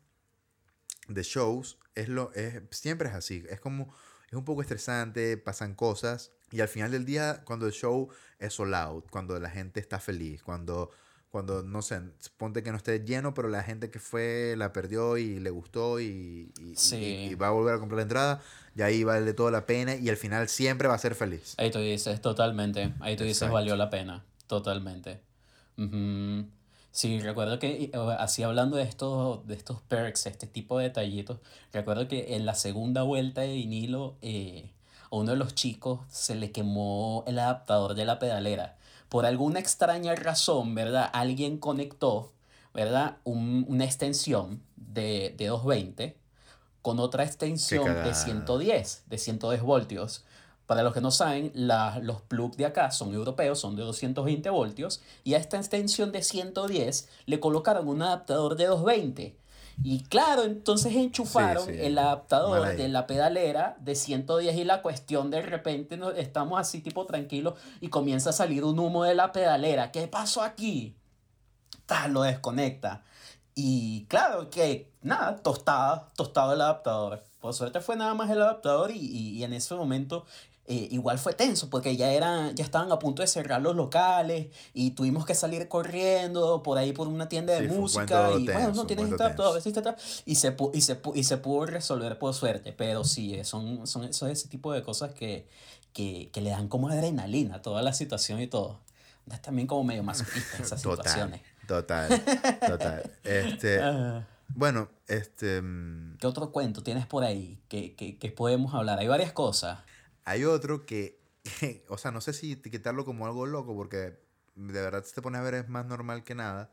Speaker 1: de shows es lo es, siempre es así. Es como, es un poco estresante, pasan cosas. Y al final del día, cuando el show es sold out, cuando la gente está feliz, cuando, cuando no sé, ponte que no esté lleno, pero la gente que fue la perdió y le gustó y, y- y-
Speaker 2: Sí.
Speaker 1: y va a volver a comprar la entrada, y ahí vale toda la pena y al final siempre va a ser feliz.
Speaker 2: Ahí tú dices, totalmente. Ahí tú dices,
Speaker 1: Exacto.
Speaker 2: valió la pena. Totalmente. Ujú. Sí, recuerdo que, así hablando de estos, de estos perks, este tipo de detallitos, recuerdo que en la segunda vuelta de vinilo, eh, a uno de los chicos se le quemó el adaptador de la pedalera. Por alguna extraña razón, ¿verdad? Alguien conectó, ¿verdad? Un- una extensión de, de 220 con otra extensión de
Speaker 1: cagada.
Speaker 2: 110, de 110 voltios. Para los que no saben, la- los plugs de acá son europeos, son de 220 voltios, y a esta extensión de 110 le colocaron un adaptador de 220. Y claro, entonces enchufaron
Speaker 1: sí.
Speaker 2: el adaptador de la pedalera de 110 y la cuestión de repente no- estamos así tipo tranquilos y comienza a salir un humo de la pedalera. ¿Qué pasó aquí? Ta, lo desconecta. Y claro que nada, tostada, tostado el adaptador. Por suerte fue nada más el adaptador y, y- y en ese momento eh, igual fue tenso porque ya, era, ya estaban a punto de cerrar los locales y tuvimos que salir corriendo por ahí por una tienda de
Speaker 1: Sí,
Speaker 2: música y bueno,
Speaker 1: tenso,
Speaker 2: no
Speaker 1: un
Speaker 2: tienes
Speaker 1: cuento
Speaker 2: este adaptador,
Speaker 1: tenso.
Speaker 2: este adaptador, y se, y, se, y se pudo resolver por suerte. Pero sí, eh, son, son esos, ese tipo de cosas que, que, que le dan como adrenalina a toda la situación y todo. Es también como medio masoquista esas
Speaker 1: Total,
Speaker 2: situaciones.
Speaker 1: total, total. Este,
Speaker 2: Ah.
Speaker 1: bueno, este, mm,
Speaker 2: ¿Qué otro cuento tienes por ahí que, que, que podemos hablar? Hay varias cosas.
Speaker 1: Hay otro que, que, o sea, no sé si etiquetarlo como algo loco, porque de verdad si te pones a ver es más normal que nada,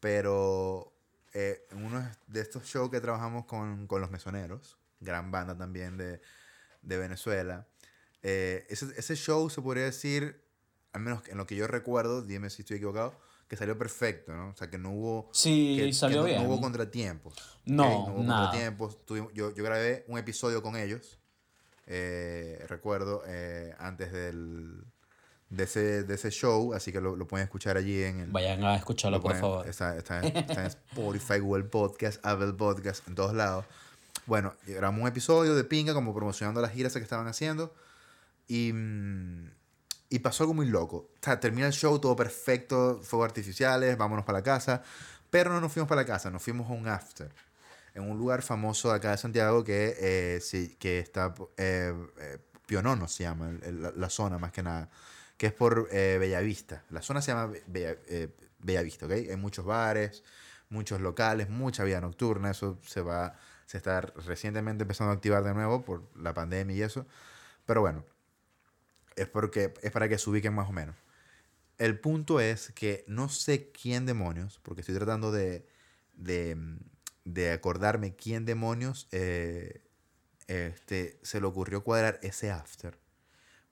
Speaker 1: pero eh, en uno de estos shows que trabajamos con, con Los Mesoneros, gran banda también de, de Venezuela, eh, ese, ese show se podría decir, al menos en lo que yo recuerdo, dime si estoy equivocado, que salió perfecto, ¿no? O sea, que no hubo...
Speaker 2: Sí,
Speaker 1: que, que
Speaker 2: salió
Speaker 1: no,
Speaker 2: bien.
Speaker 1: no hubo contratiempos.
Speaker 2: No,
Speaker 1: hubo
Speaker 2: nada.
Speaker 1: contratiempos. Tuvimos- yo, yo grabé un episodio con ellos, eh, recuerdo, eh, antes del, de, ese, de ese show, así que lo, lo pueden escuchar allí en el...
Speaker 2: Vayan a escucharlo,
Speaker 1: lo
Speaker 2: por
Speaker 1: pueden-
Speaker 2: favor.
Speaker 1: Está, está en, está en Spotify, Google Podcast, Apple Podcast, en todos lados. Bueno, grabamos un episodio de Pinga como promocionando las giras que estaban haciendo y, y pasó algo muy loco. O sea, termina el show, todo perfecto, fuegos artificiales, vámonos para la casa. Pero no nos fuimos para la casa, nos fuimos a un after. En un lugar famoso de acá de Santiago que, eh, sí, que está... Eh, eh, Pionono se llama, el- la, la zona más que nada. Que es por eh, Bellavista. La zona se llama Be- Bella, eh, Bellavista, ¿ok? Hay muchos bares, muchos locales, mucha vida nocturna. Eso se va... Se está recientemente empezando a activar de nuevo por la pandemia y eso. Pero bueno, es, porque, es para que se ubiquen más o menos. El punto es que no sé quién demonios, porque estoy tratando de, de, de acordarme quién demonios eh, este, se le ocurrió cuadrar ese after.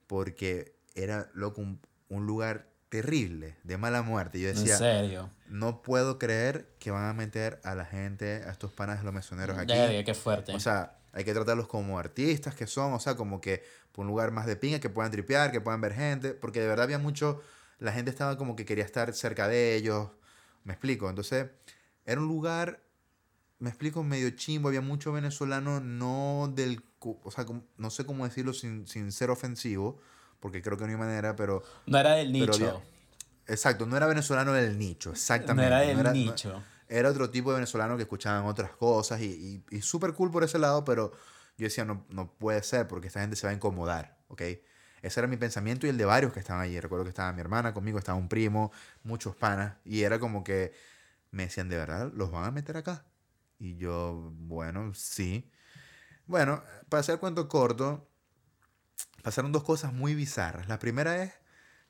Speaker 1: Porque era, loco, un, un lugar terrible, de mala muerte. Yo decía,
Speaker 2: ¿En serio?
Speaker 1: no puedo creer que van a meter a la gente, a estos panas de los mesoneros aquí.
Speaker 2: Qué fuerte.
Speaker 1: O sea, hay que tratarlos como artistas que son, o sea, como que por un lugar más de pinga, que puedan tripear, que puedan ver gente, porque de verdad había mucho, la gente estaba como que quería estar cerca de ellos, me explico. Entonces, era un lugar, me explico, medio chimbo, había mucho venezolano, no del, o sea, no sé cómo decirlo sin, sin ser ofensivo, porque creo que no hay manera, pero,
Speaker 2: no era del nicho.
Speaker 1: había- exacto, no era venezolano del nicho, exactamente.
Speaker 2: no era del
Speaker 1: no-
Speaker 2: nicho.
Speaker 1: era otro tipo de venezolano que escuchaban otras cosas y, y, y súper cool por ese lado, pero yo decía, no, no puede ser porque esta gente se va a incomodar, ¿ok? Ese era mi pensamiento y el de varios que estaban allí. Recuerdo que estaba mi hermana conmigo, estaba un primo, muchos panas, y era como que me decían, ¿de verdad los van a meter acá? Y yo, bueno, sí. Bueno, para hacer cuento corto, pasaron dos cosas muy bizarras. La primera es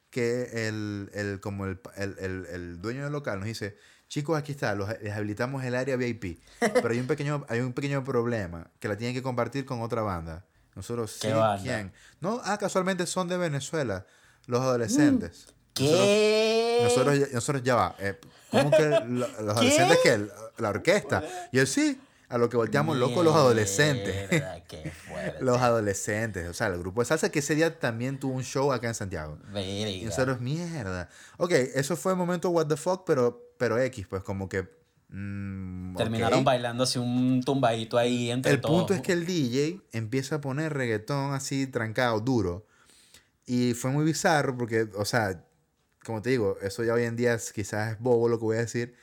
Speaker 1: que el, el, como el, el, el, el dueño del local nos dice, chicos, aquí está, los, les habilitamos el área VIP, pero hay un pequeño, hay un pequeño problema, que la tienen que compartir con otra banda. Nosotros,
Speaker 2: ¿Qué
Speaker 1: sí,
Speaker 2: banda?
Speaker 1: ¿quién? No, ah, casualmente son de Venezuela, los adolescentes. Nosotros-
Speaker 2: ¿Qué?
Speaker 1: Nosotros, ya- nosotros ya va. eh, ¿Cómo que lo- los adolescentes que la orquesta? Y él sí, a lo que volteamos locos los adolescentes.
Speaker 2: Mierda, qué fuerte.
Speaker 1: Los adolescentes, o sea, el grupo de salsa que ese día también tuvo un show acá en Santiago. Y
Speaker 2: Verga.
Speaker 1: nosotros, mierda. Ok, eso fue el momento what the fuck, pero, pero X, pues como que... mm,
Speaker 2: Terminaron bailando así un tumbadito ahí entre
Speaker 1: El
Speaker 2: todos.
Speaker 1: punto es que el DJ empieza a poner reggaetón así trancado, duro. Y fue muy bizarro porque, o sea, como te digo, eso ya hoy en día es- quizás es bobo lo que voy a decir,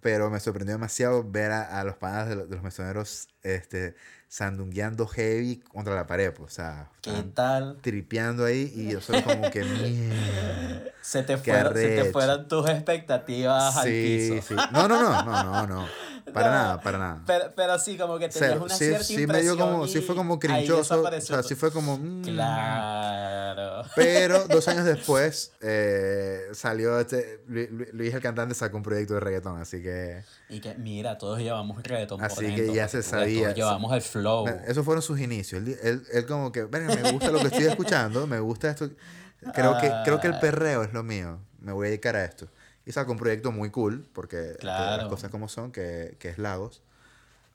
Speaker 1: pero me sorprendió demasiado ver a, a los panas de, los- de los mesoneros este, sandungueando heavy contra la pared, pues, o sea,
Speaker 2: ¿Qué tal?
Speaker 1: tripeando ahí y yo soy como que.
Speaker 2: Se te, fueron, se te fueron tus expectativas al
Speaker 1: Sí,
Speaker 2: piso.
Speaker 1: sí. No, no, no, no, no, no. Para
Speaker 2: No,
Speaker 1: nada, para nada.
Speaker 2: Pero, pero sí, como que tenías
Speaker 1: Cero.
Speaker 2: una
Speaker 1: sí,
Speaker 2: cierta
Speaker 1: sí me
Speaker 2: impresión
Speaker 1: dio como, sí fue como crinchoso. O sea, sí fue como. mm.
Speaker 2: Claro.
Speaker 1: Pero dos años después eh, salió este. Lu- Lu- Luis el cantante sacó un proyecto de reggaetón, así que.
Speaker 2: Y que, mira, todos llevamos reggaetón por
Speaker 1: Así que
Speaker 2: dentro,
Speaker 1: ya
Speaker 2: porque
Speaker 1: se
Speaker 2: todos
Speaker 1: sabía.
Speaker 2: llevamos el flow.
Speaker 1: Esos fueron sus inicios. Él, él, él como que, "Verga, me gusta lo que estoy escuchando, me gusta esto. Creo que, creo que el
Speaker 2: Ah.
Speaker 1: perreo es lo mío. Me voy a dedicar a esto. Y sacó un proyecto muy cool, porque que
Speaker 2: Claro.
Speaker 1: las cosas como son, que, que es Lagos.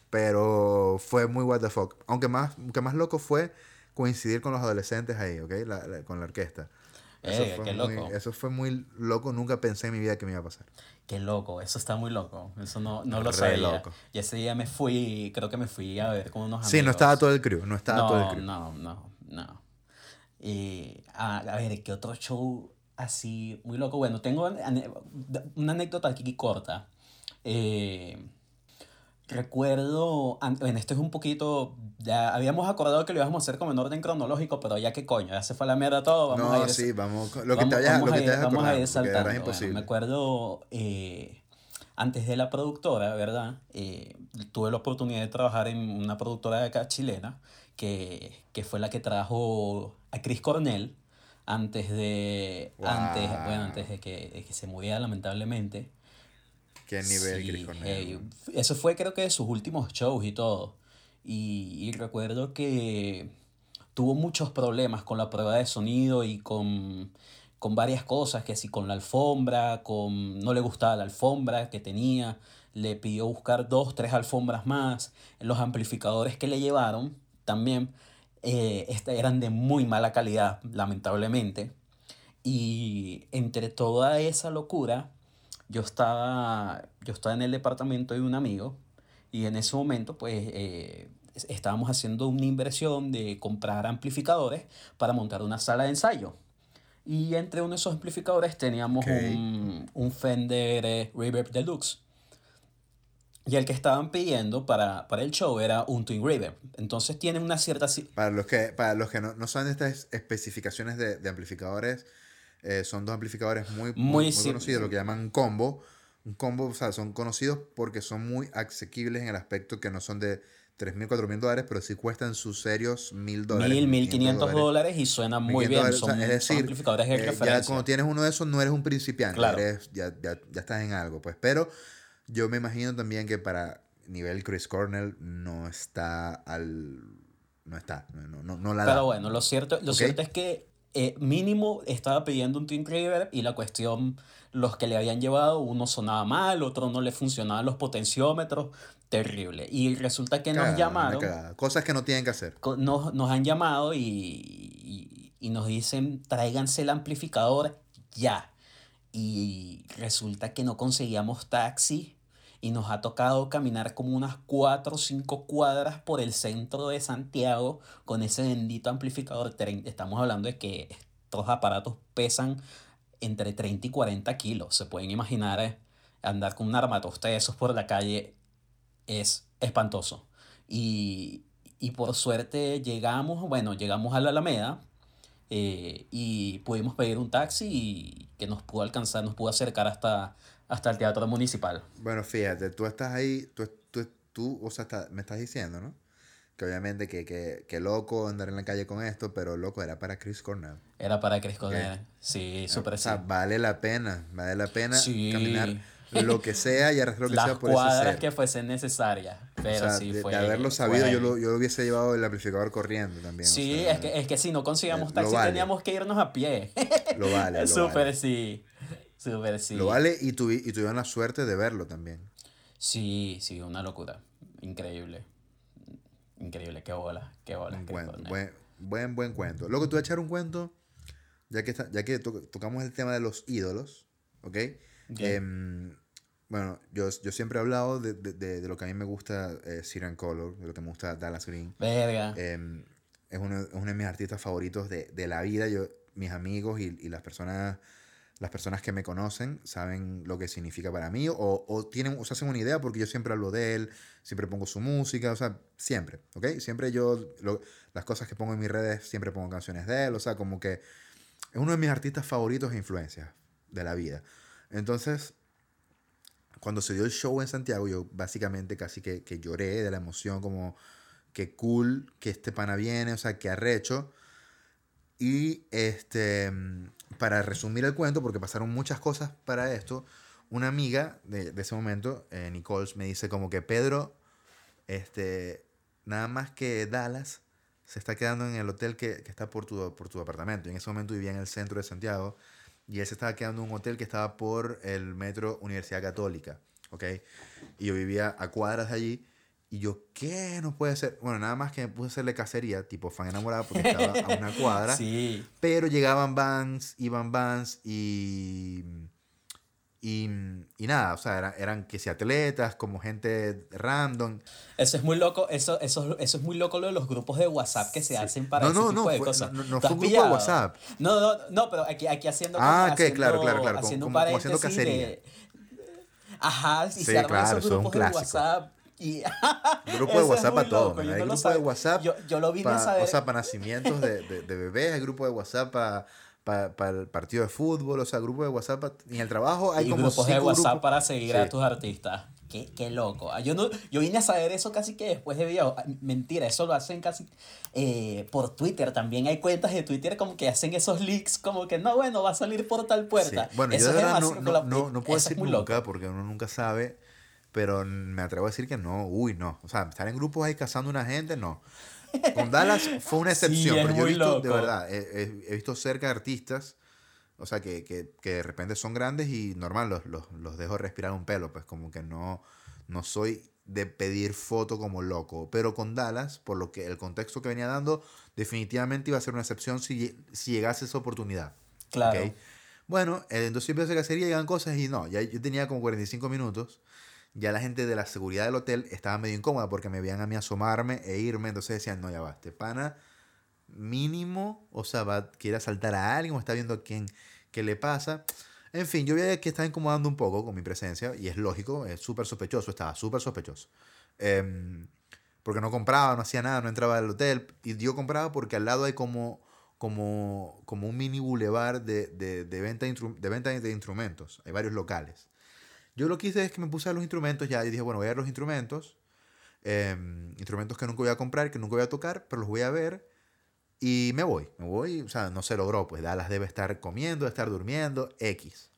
Speaker 1: Pero fue muy what the fuck. Aunque más, aunque más loco fue coincidir con los adolescentes ahí, ¿ok? La- la- con la orquesta. Eso,
Speaker 2: Eh,
Speaker 1: fue muy,
Speaker 2: loco.
Speaker 1: eso fue muy loco. Nunca pensé en mi vida que me iba a pasar.
Speaker 2: Qué loco, eso está muy loco. Eso no, no lo
Speaker 1: Re
Speaker 2: sabía.
Speaker 1: loco.
Speaker 2: Y ese día me fui, creo que me fui a ver con unos amigos.
Speaker 1: Sí, no estaba todo el crew. No estaba
Speaker 2: no,
Speaker 1: todo el crew.
Speaker 2: No, no, no. Y, a, a ver, ¿qué otro show así muy loco? Bueno, tengo una anécdota aquí corta. Eh, recuerdo, bueno, esto es un poquito, ya habíamos acordado que lo íbamos a hacer como en orden cronológico, pero ya que coño, ya se fue a la mierda todo, vamos a
Speaker 1: no,
Speaker 2: ir...
Speaker 1: sí, vamos. Lo que
Speaker 2: vamos-
Speaker 1: te vayas,
Speaker 2: vamos
Speaker 1: lo
Speaker 2: a
Speaker 1: que te vayas
Speaker 2: vamos a
Speaker 1: acordando,
Speaker 2: ir saltando. Bueno, me acuerdo, eh, antes de la productora, ¿verdad? Eh, tuve la oportunidad de trabajar en una productora de acá chilena, que, que fue la que trajo a Chris Cornell antes de, antes, bueno, antes de que, de que se muriera lamentablemente.
Speaker 1: Qué nivel,
Speaker 2: Sí. Eso fue creo que de sus últimos shows y todo. Y, y recuerdo que tuvo muchos problemas con la prueba de sonido y con, con varias cosas, que si con la alfombra, con no le gustaba la alfombra que tenía, le pidió buscar dos, tres alfombras más. Los amplificadores que le llevaron también eh, este, eran de muy mala calidad, lamentablemente. Y entre toda esa locura, yo estaba, yo estaba en el departamento de un amigo y en ese momento pues eh, es- estábamos haciendo una inversión de comprar amplificadores para montar una sala de ensayo. Y entre uno de esos amplificadores teníamos un, un Fender eh, Reverb Deluxe. Y el que estaban pidiendo para, para el show era un Twin Reverb. Entonces tiene una cierta...
Speaker 1: Para los que, para los que no, no saben estas especificaciones de, de amplificadores, eh, son dos amplificadores muy, muy,
Speaker 2: Muy
Speaker 1: muy conocidos, lo que llaman combo. Un combo, o sea, son conocidos porque son muy asequibles en el aspecto que no son de 3.000, 4.000 dólares, pero sí cuestan sus serios 1.000 dólares.
Speaker 2: Mil, mil
Speaker 1: 1.500
Speaker 2: quinientos dólares y suena muy
Speaker 1: 1.500
Speaker 2: bien.
Speaker 1: dólares, o
Speaker 2: Son,
Speaker 1: sea, es
Speaker 2: son
Speaker 1: decir,
Speaker 2: amplificadores de
Speaker 1: eh, ya cuando tienes uno de esos no eres un principiante,
Speaker 2: Claro.
Speaker 1: eres, ya, ya, ya estás en algo, pues. Pero yo me imagino también que para nivel Chris Cornell no está al... No está, no, no, no la
Speaker 2: Pero
Speaker 1: da.
Speaker 2: bueno, lo cierto, lo cierto es que eh, mínimo estaba pidiendo un Team Reverb y la cuestión, los que le habían llevado, uno sonaba mal, otro no le funcionaban los potenciómetros, terrible. Y resulta que nos
Speaker 1: Cagada,
Speaker 2: llamaron.
Speaker 1: Cosas que no tienen que hacer.
Speaker 2: nos, nos han llamado y, y, y nos dicen, tráiganse el amplificador ya. Y resulta que no conseguíamos taxi y nos ha tocado caminar como unas 4 o 5 cuadras por el centro de Santiago con ese bendito amplificador. Estamos hablando de que estos aparatos pesan entre 30 y 40 kilos. Se pueden imaginar eh, andar con un armatoste de esos por la calle es espantoso. Y, y por suerte llegamos, bueno, llegamos a la Alameda eh, y pudimos pedir un taxi y que nos pudo alcanzar, nos pudo acercar hasta, hasta el Teatro Municipal.
Speaker 1: Bueno, fíjate, tú estás ahí, tú, tú, tú o sea, está- me estás diciendo, ¿no? Que obviamente que, que, que loco andar en la calle con esto, pero loco era para Chris Cornell.
Speaker 2: Era para Chris Cornell. Sí, súper
Speaker 1: O sea,
Speaker 2: sí.
Speaker 1: vale la pena, vale la pena
Speaker 2: Sí.
Speaker 1: caminar lo que sea y arrastrar lo que
Speaker 2: Las
Speaker 1: sea por ese
Speaker 2: cuadras que fuesen necesarias.
Speaker 1: O
Speaker 2: Pero
Speaker 1: sea,
Speaker 2: sí
Speaker 1: de,
Speaker 2: fue.
Speaker 1: de haberlo sabido, yo lo, yo lo hubiese llevado el amplificador corriendo también. o
Speaker 2: Sí,
Speaker 1: sea,
Speaker 2: es que, es que si no conseguíamos
Speaker 1: eh,
Speaker 2: taxi
Speaker 1: vale.
Speaker 2: teníamos que irnos a pie.
Speaker 1: Lo vale,
Speaker 2: Súper
Speaker 1: vale.
Speaker 2: sí. Súper sí.
Speaker 1: Lo vale y, tuvi- y tuvieron la suerte de verlo también.
Speaker 2: Sí, sí, una locura. Increíble. Increíble, qué bola, qué bola.
Speaker 1: Cuento,
Speaker 2: Cornell.
Speaker 1: buen, buen, buen cuento. Luego te voy a echar un cuento, ya que, está, ya que to- tocamos el tema de los ídolos, ¿ok?
Speaker 2: Ok.
Speaker 1: Em, bueno, yo, yo siempre he hablado de, de, de- de lo que a mí me gusta eh, Siren Color, de lo que me gusta Dallas Green.
Speaker 2: Verga.
Speaker 1: Em, es, uno, es uno de mis artistas favoritos de, de la vida. Yo, mis amigos y, y las personas las personas que me conocen saben lo que significa para mí o, o tienen o se hacen una idea porque yo siempre hablo de él, siempre pongo su música, o sea, siempre, ¿ok? Siempre yo, lo- las cosas que pongo en mis redes, siempre pongo canciones de él, o sea, como que es uno de mis artistas favoritos e influencias de la vida. Entonces, cuando se dio el show en Santiago, yo básicamente casi que, que lloré de la emoción, como que cool que este pana viene, o sea, que arrecho. Y este, para resumir el cuento, porque pasaron muchas cosas para esto, una amiga de, ese momento, eh, Nicole, me dice como que Pedro, este, nada más que Dallas, se está quedando en el hotel que, que está por tu, por tu apartamento. Y en ese momento vivía en el centro de Santiago y él se estaba quedando en un hotel que estaba por el metro Universidad Católica, ¿ok? Y yo vivía a cuadras de allí. Y yo, ¿qué? No puede ser. Bueno, nada más que me puse a hacerle cacería, tipo fan enamorado, porque estaba a una cuadra.
Speaker 2: Sí.
Speaker 1: Pero llegaban vans, iban vans y. Y, y nada, o sea, eran, eran que si atletas, como gente random.
Speaker 2: Eso es muy loco, eso, eso, eso es muy loco lo de los grupos de WhatsApp que se hacen para
Speaker 1: No,
Speaker 2: ese
Speaker 1: no,
Speaker 2: tipo
Speaker 1: no,
Speaker 2: de
Speaker 1: fue-
Speaker 2: cosas.
Speaker 1: no- no
Speaker 2: ¿Tú
Speaker 1: fue un grupo de? WhatsApp.
Speaker 2: No, no, no, pero aquí, aquí haciendo
Speaker 1: Ah,
Speaker 2: como
Speaker 1: ok, claro, claro, claro, como-
Speaker 2: haciendo un
Speaker 1: como- como haciendo cacería.
Speaker 2: de- Ajá, y
Speaker 1: Sí,
Speaker 2: se arman
Speaker 1: claro,
Speaker 2: esos grupos de. WhatsApp y
Speaker 1: Grupo de WhatsApp
Speaker 2: muy
Speaker 1: a todo. Hay grupo de WhatsApp.
Speaker 2: Yo, yo lo vine a saber.
Speaker 1: O sea, para nacimientos de, de, de bebés, hay grupo de WhatsApp para el partido de fútbol, o sea, grupo de WhatsApp pa- en el trabajo hay
Speaker 2: y
Speaker 1: como
Speaker 2: grupos de WhatsApp
Speaker 1: grupos.
Speaker 2: para seguir a tus artistas. Qué, qué loco. Ah, Yo, no, yo vine a saber eso casi que después de video. Ah, Mentira, eso lo hacen casi eh, por Twitter. También hay cuentas de Twitter como que hacen esos leaks como que no, bueno, va a salir por tal puerta.
Speaker 1: Sí. Bueno,
Speaker 2: eso
Speaker 1: yo de verdad no, no, no, no puedo
Speaker 2: eso
Speaker 1: decir nunca,
Speaker 2: loco.
Speaker 1: porque uno nunca sabe, pero me atrevo a decir que no, uy, no. O sea, estar en grupos ahí cazando una gente, no. Con Dallas fue una
Speaker 2: Sí,
Speaker 1: excepción,
Speaker 2: es
Speaker 1: pero yo he visto, de
Speaker 2: loco.
Speaker 1: verdad, he, he- visto cerca de artistas, o sea, que, que, que de repente son grandes y normal, los, los, los dejo respirar un pelo, pues como que no, no soy de pedir foto como loco. Pero con Dallas, por lo que el contexto que venía dando, definitivamente iba a ser una excepción si, si llegase esa oportunidad.
Speaker 2: Claro.
Speaker 1: ¿ok? Bueno, eh, entonces empecé a cacería, llegan cosas y no, ya yo tenía como 45 minutos. Ya la gente de la seguridad del hotel estaba medio incómoda porque me veían a mí asomarme e irme. Entonces decían, no, ya va, este pana mínimo, o sea, va, quiere asaltar a alguien o está viendo a quién, qué le pasa. En fin, yo veía que estaba incomodando un poco con mi presencia y es lógico, es súper sospechoso, estaba súper sospechoso. Em, porque no compraba, no hacía nada, no entraba al hotel. Y yo compraba porque al lado hay como, como, como un mini bulevar de, de, de venta, de, de venta de instrumentos. Hay varios locales. Yo lo que hice es que me puse a los instrumentos ya y dije, bueno, voy a ver los instrumentos. em, instrumentos que nunca voy a comprar, que nunca voy a tocar, pero los voy a ver y me voy. Me voy, o sea, no se logró, pues Dallas debe estar comiendo, estar durmiendo, X.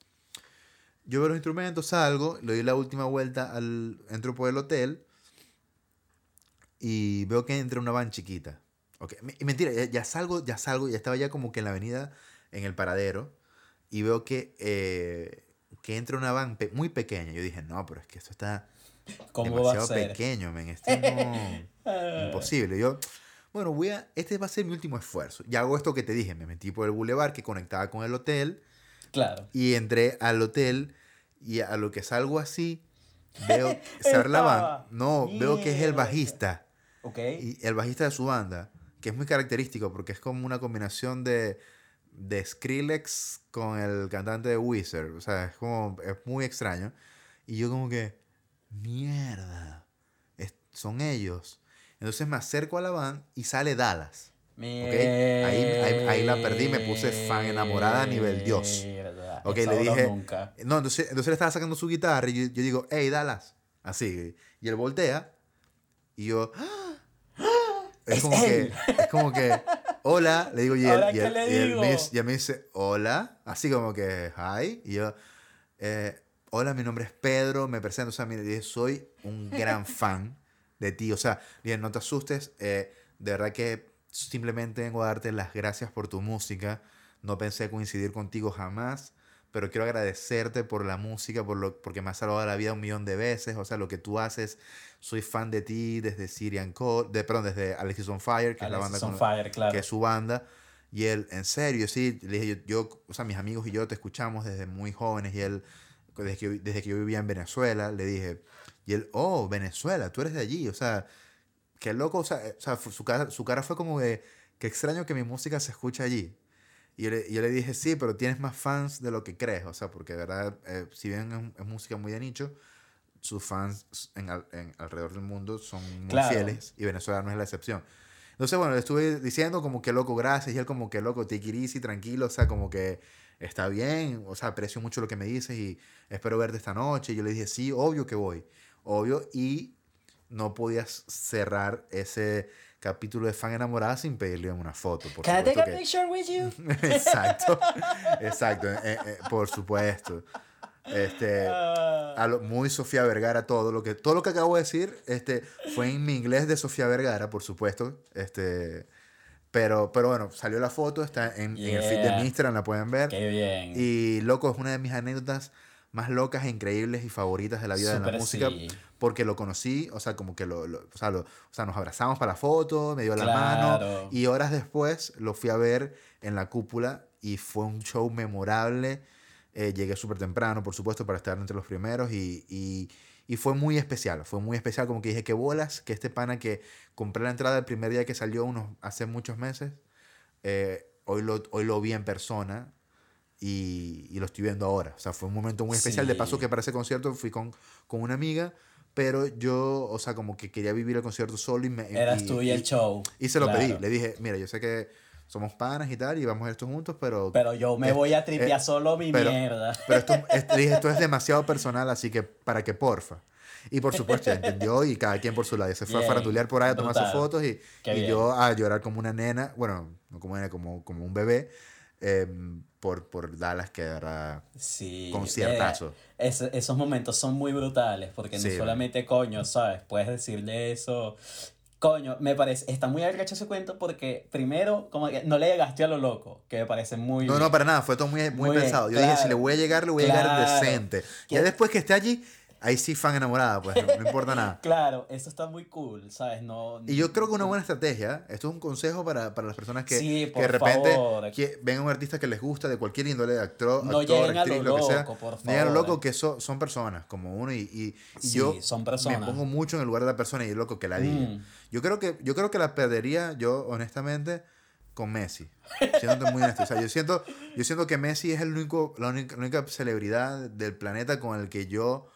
Speaker 1: Yo veo los instrumentos, salgo, le doy la última vuelta al entro por el hotel y veo que entra una van chiquita. Okay. Y mentira, ya, ya, salgo, ya salgo, ya estaba ya como que en la avenida, en el paradero, y veo que, eh, que entra una van pe muy pequeña. Yo dije, no, pero es que esto está demasiado pequeño, men. Esto no, imposible. Yo, bueno, voy a, este va a ser mi último esfuerzo. Y hago esto que te dije, me metí por el bulevar que conectaba con el hotel.
Speaker 2: Claro.
Speaker 1: Y entré al hotel y a lo que salgo así, veo, abre la van. No, veo que es el bajista.
Speaker 2: Okay.
Speaker 1: Y el bajista de su banda, que es muy característico porque es como una combinación de, de Skrillex con el cantante de Wizard. O sea, es como, es muy extraño. Y yo como que, mierda, son ellos. Entonces me acerco a la van y sale Dallas. Okay. Ahí, ahí, la perdí, me puse fan enamorada a nivel Dios. Ok, le dije. No, entonces, entonces le estaba sacando su guitarra y yo, yo, digo, hey, Dallas. Así. Y él voltea y yo. Es, como que, es como que, hola, le digo, y él, y él, Me, me, dice, hola, así como que, hi, y yo, eh, hola, mi nombre es Pedro, me presento, o sea, mire, dije, soy un gran fan de ti, o sea, dije, no te asustes, eh, de verdad que simplemente vengo a darte las gracias por tu música, no pensé coincidir contigo jamás, pero quiero agradecerte por la música, por lo, porque me has salvado la vida un millón de veces. O sea, lo que tú haces, soy fan de ti desde Syrian Code, de, perdón, desde Alexis on Fire, que es la banda
Speaker 2: con, Fire, claro.
Speaker 1: que es su banda. Y él, en serio, sí, le dije, yo, yo, o sea, mis amigos y yo te escuchamos desde muy jóvenes y él, desde que, desde que yo vivía en Venezuela, le dije, y él, oh, Venezuela, tú eres de allí, o sea, qué loco, o sea, o sea su, cara, su cara fue como de, qué extraño que mi música se escuche allí. Y yo le, yo le, dije, sí, pero tienes más fans de lo que crees. O sea, porque de verdad, eh, si bien es, música muy de nicho, sus fans en, en alrededor del mundo son muy fieles y Venezuela no es la excepción. Entonces, bueno, le estuve diciendo como que loco, gracias. Y él como que loco, it easy, tranquilo. O sea, como que está bien. O sea, aprecio mucho lo que me dices y espero verte esta noche. Y yo le dije, sí, obvio que voy. Obvio. Y no podías cerrar ese capítulo de fan enamorada sin pedirle una foto.
Speaker 2: Por Can I take a picture with you?
Speaker 1: exacto, exacto, eh, eh, por supuesto. Este, a lo, muy Sofía Vergara todo lo que todo lo que acabo de decir este fue en mi inglés de Sofía Vergara por supuesto este pero pero bueno salió la foto está en, en el feed de Instagram la pueden ver
Speaker 2: Qué bien.
Speaker 1: y loco es una de mis anécdotas más locas e increíbles y favoritas de la vida de la música. Porque lo conocí, o sea, como que lo, o, sea, o, sea, nos abrazamos para la foto, me dio la mano. Y horas después lo fui a ver en la cúpula y fue un show memorable. Eh, llegué súper temprano, por supuesto, para estar entre los primeros y, y, y, fue muy especial. Fue muy especial, como que dije, qué bolas, que este pana que compré la entrada el primer día que salió, unos, hace muchos meses, eh, hoy, lo, hoy lo vi en persona y, y, lo estoy viendo ahora. O sea, fue un momento muy especial. De paso que para ese concierto fui con, con una amiga, pero yo, o sea, como que quería vivir el concierto solo y me...
Speaker 2: Eras tú y el show.
Speaker 1: Y se lo pedí. Le dije, mira, yo sé que somos panas y tal, y vamos a esto juntos, pero...
Speaker 2: Pero yo me voy a tripear solo mi mierda.
Speaker 1: Pero esto, dije, esto es demasiado personal, así que para que porfa. Y por supuesto, ya entendió y cada quien por su lado. Se fue a farandulear por ahí a tomar sus fotos y, y yo a llorar como una nena, bueno, no como una como, como un bebé. Eh, por, por Dallas que era
Speaker 2: sí,
Speaker 1: conciertazo.
Speaker 2: Eh, esos momentos son muy brutales porque no solamente coño, ¿sabes? Puedes decirle eso. Coño, me parece, está muy arrecho ese cuento porque primero, como que no le llegaste a lo loco, que me parece muy...
Speaker 1: No, no, para nada, fue todo muy, muy, pensado. Yo dije, si le voy a llegar, le voy a llegar decente. Ya después que esté allí, ahí sí fan enamorada, pues no, importa nada.
Speaker 2: Claro, eso está muy cool, ¿sabes? No,
Speaker 1: y yo creo que una buena estrategia, esto es un consejo para, para las personas que, que de repente que ven a un artista que les gusta de cualquier índole, de actor,
Speaker 2: no
Speaker 1: actor
Speaker 2: actriz, lo,
Speaker 1: lo,
Speaker 2: que sea. Por favor. No
Speaker 1: lleguen loco que son son personas como uno y, y, y
Speaker 2: sí,
Speaker 1: yo
Speaker 2: son personas.
Speaker 1: me pongo mucho en el lugar de la persona y loco que la diga. Mm. Yo creo que yo creo que la perdería yo honestamente con Messi. Siendo muy honesto. O sea, yo siento, yo siento que Messi es el único, la única, la única celebridad del planeta con el que yo